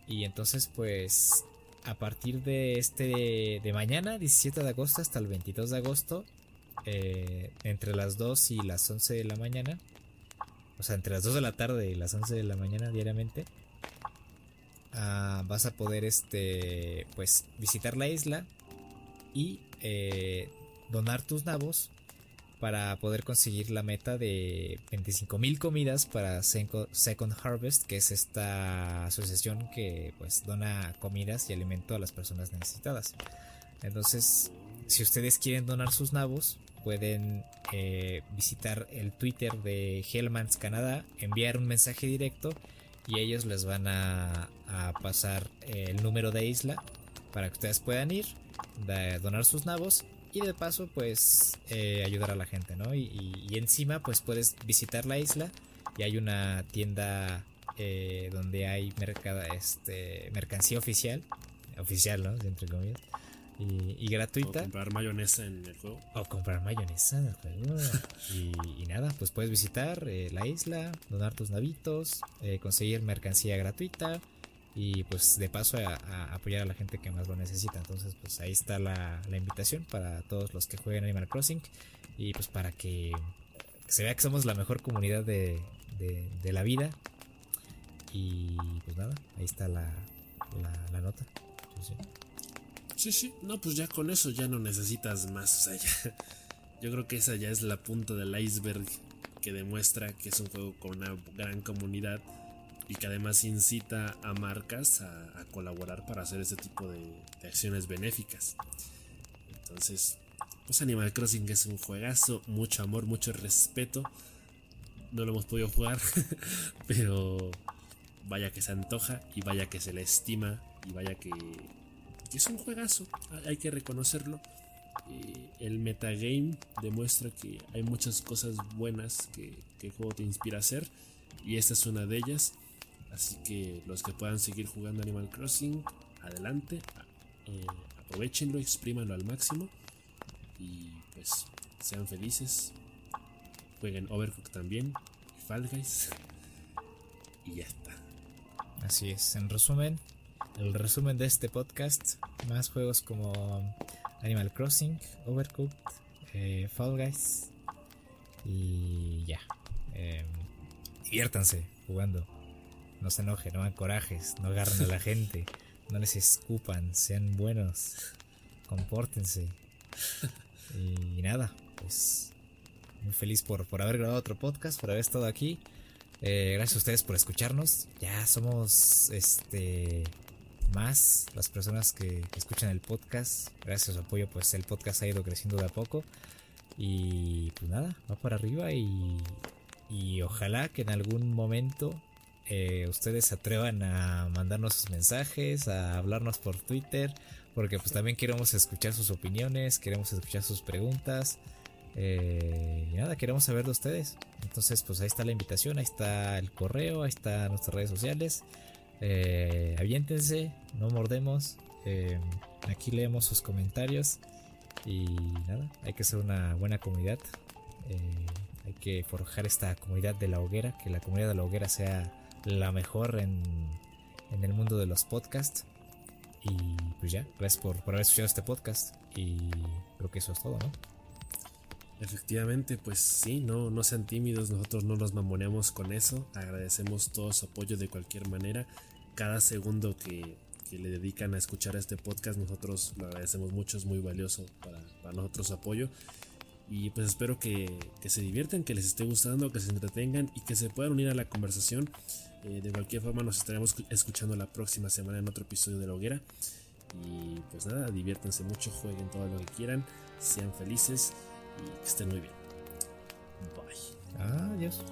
Y entonces, pues, a partir de este de mañana, 17 de agosto, hasta el 22 de agosto, eh, entre las 2 y las 11 de la mañana, o sea, entre las 2 de la tarde y las 11 de la mañana diariamente, Ah, vas a poder este pues visitar la isla y eh, donar tus nabos para poder conseguir la meta de 25.000 comidas para Second Harvest, que es esta asociación que pues dona comidas y alimento a las personas necesitadas. Entonces, si ustedes quieren donar sus nabos, pueden eh, visitar el Twitter de Hellmans Canadá, enviar un mensaje directo y ellos les van a, pasar el número de isla para que ustedes puedan ir, donar sus nabos y de paso pues eh, ayudar a la gente, ¿no? Y, encima pues puedes visitar la isla y hay una tienda eh, donde hay este, mercancía oficial, oficial, ¿no? Entre comillas y, gratuita. O comprar mayonesa en el juego. O comprar mayonesa en el juego. y, nada, pues puedes visitar eh, la isla, donar tus navitos, eh, conseguir mercancía gratuita y pues de paso a, apoyar a la gente que más lo necesita. Entonces pues ahí está la, invitación para todos los que jueguen Animal Crossing y pues para que se vea que somos la mejor comunidad de, de, la vida. Y pues nada, ahí está la, la, nota. Sí, sí, no, pues ya con eso ya no necesitas más. O sea, ya, yo creo que esa ya es la punta del iceberg que demuestra que es un juego con una gran comunidad y que además incita a marcas a, colaborar para hacer ese tipo de, acciones benéficas. Entonces, pues Animal Crossing es un juegazo, mucho amor, mucho respeto. No lo hemos podido jugar, pero vaya que se antoja y vaya que se le estima y vaya que es un juegazo, hay que reconocerlo. Eh, el metagame demuestra que hay muchas cosas buenas que, el juego te inspira a hacer y esta es una de ellas. Así que los que puedan seguir jugando Animal Crossing, adelante, eh, aprovechenlo, exprímanlo al máximo y pues sean felices. Jueguen Overcooked también, Fall Guys y ya está. Así es, en resumen, el resumen de este podcast. Más juegos como Animal Crossing, Overcooked, eh, Fall Guys. Y ya. Em, diviértanse jugando. No se enojen, no hagan corajes, no agarren a la gente, no les escupan, sean buenos, compórtense. Y, nada, pues muy feliz por, por haber grabado otro podcast, por haber estado aquí. Eh, gracias a ustedes por escucharnos. Ya somos este más las personas que, escuchan el podcast. Gracias a su apoyo, pues el podcast ha ido creciendo de a poco. Y pues nada, va para arriba y, y ojalá que en algún momento eh, ustedes se atrevan a mandarnos sus mensajes, a hablarnos por Twitter, porque pues también queremos escuchar sus opiniones, queremos escuchar sus preguntas. Eh, y nada, queremos saber de ustedes. Entonces, pues ahí está la invitación, ahí está el correo, ahí están nuestras redes sociales. Eh, aviéntense, no mordemos. Eh, aquí leemos sus comentarios. Y nada, hay que ser una buena comunidad. Eh, hay que forjar esta comunidad de la hoguera, que la comunidad de la hoguera sea la mejor en, en el mundo de los podcasts. Y pues ya, gracias por, por haber escuchado este podcast. Y creo que eso es todo, ¿no? Efectivamente, pues sí, no, no sean tímidos, nosotros no nos mamoneamos con eso, agradecemos todo su apoyo de cualquier manera, cada segundo que, le dedican a escuchar este podcast, nosotros lo agradecemos mucho, es muy valioso para, nosotros su apoyo y pues espero que, se diviertan, que les esté gustando, que se entretengan y que se puedan unir a la conversación. Eh, de cualquier forma nos estaremos escuchando la próxima semana en otro episodio de la hoguera. Y pues nada, diviértanse mucho, jueguen todo lo que quieran, sean felices que estén muy bien. Bye. Adiós.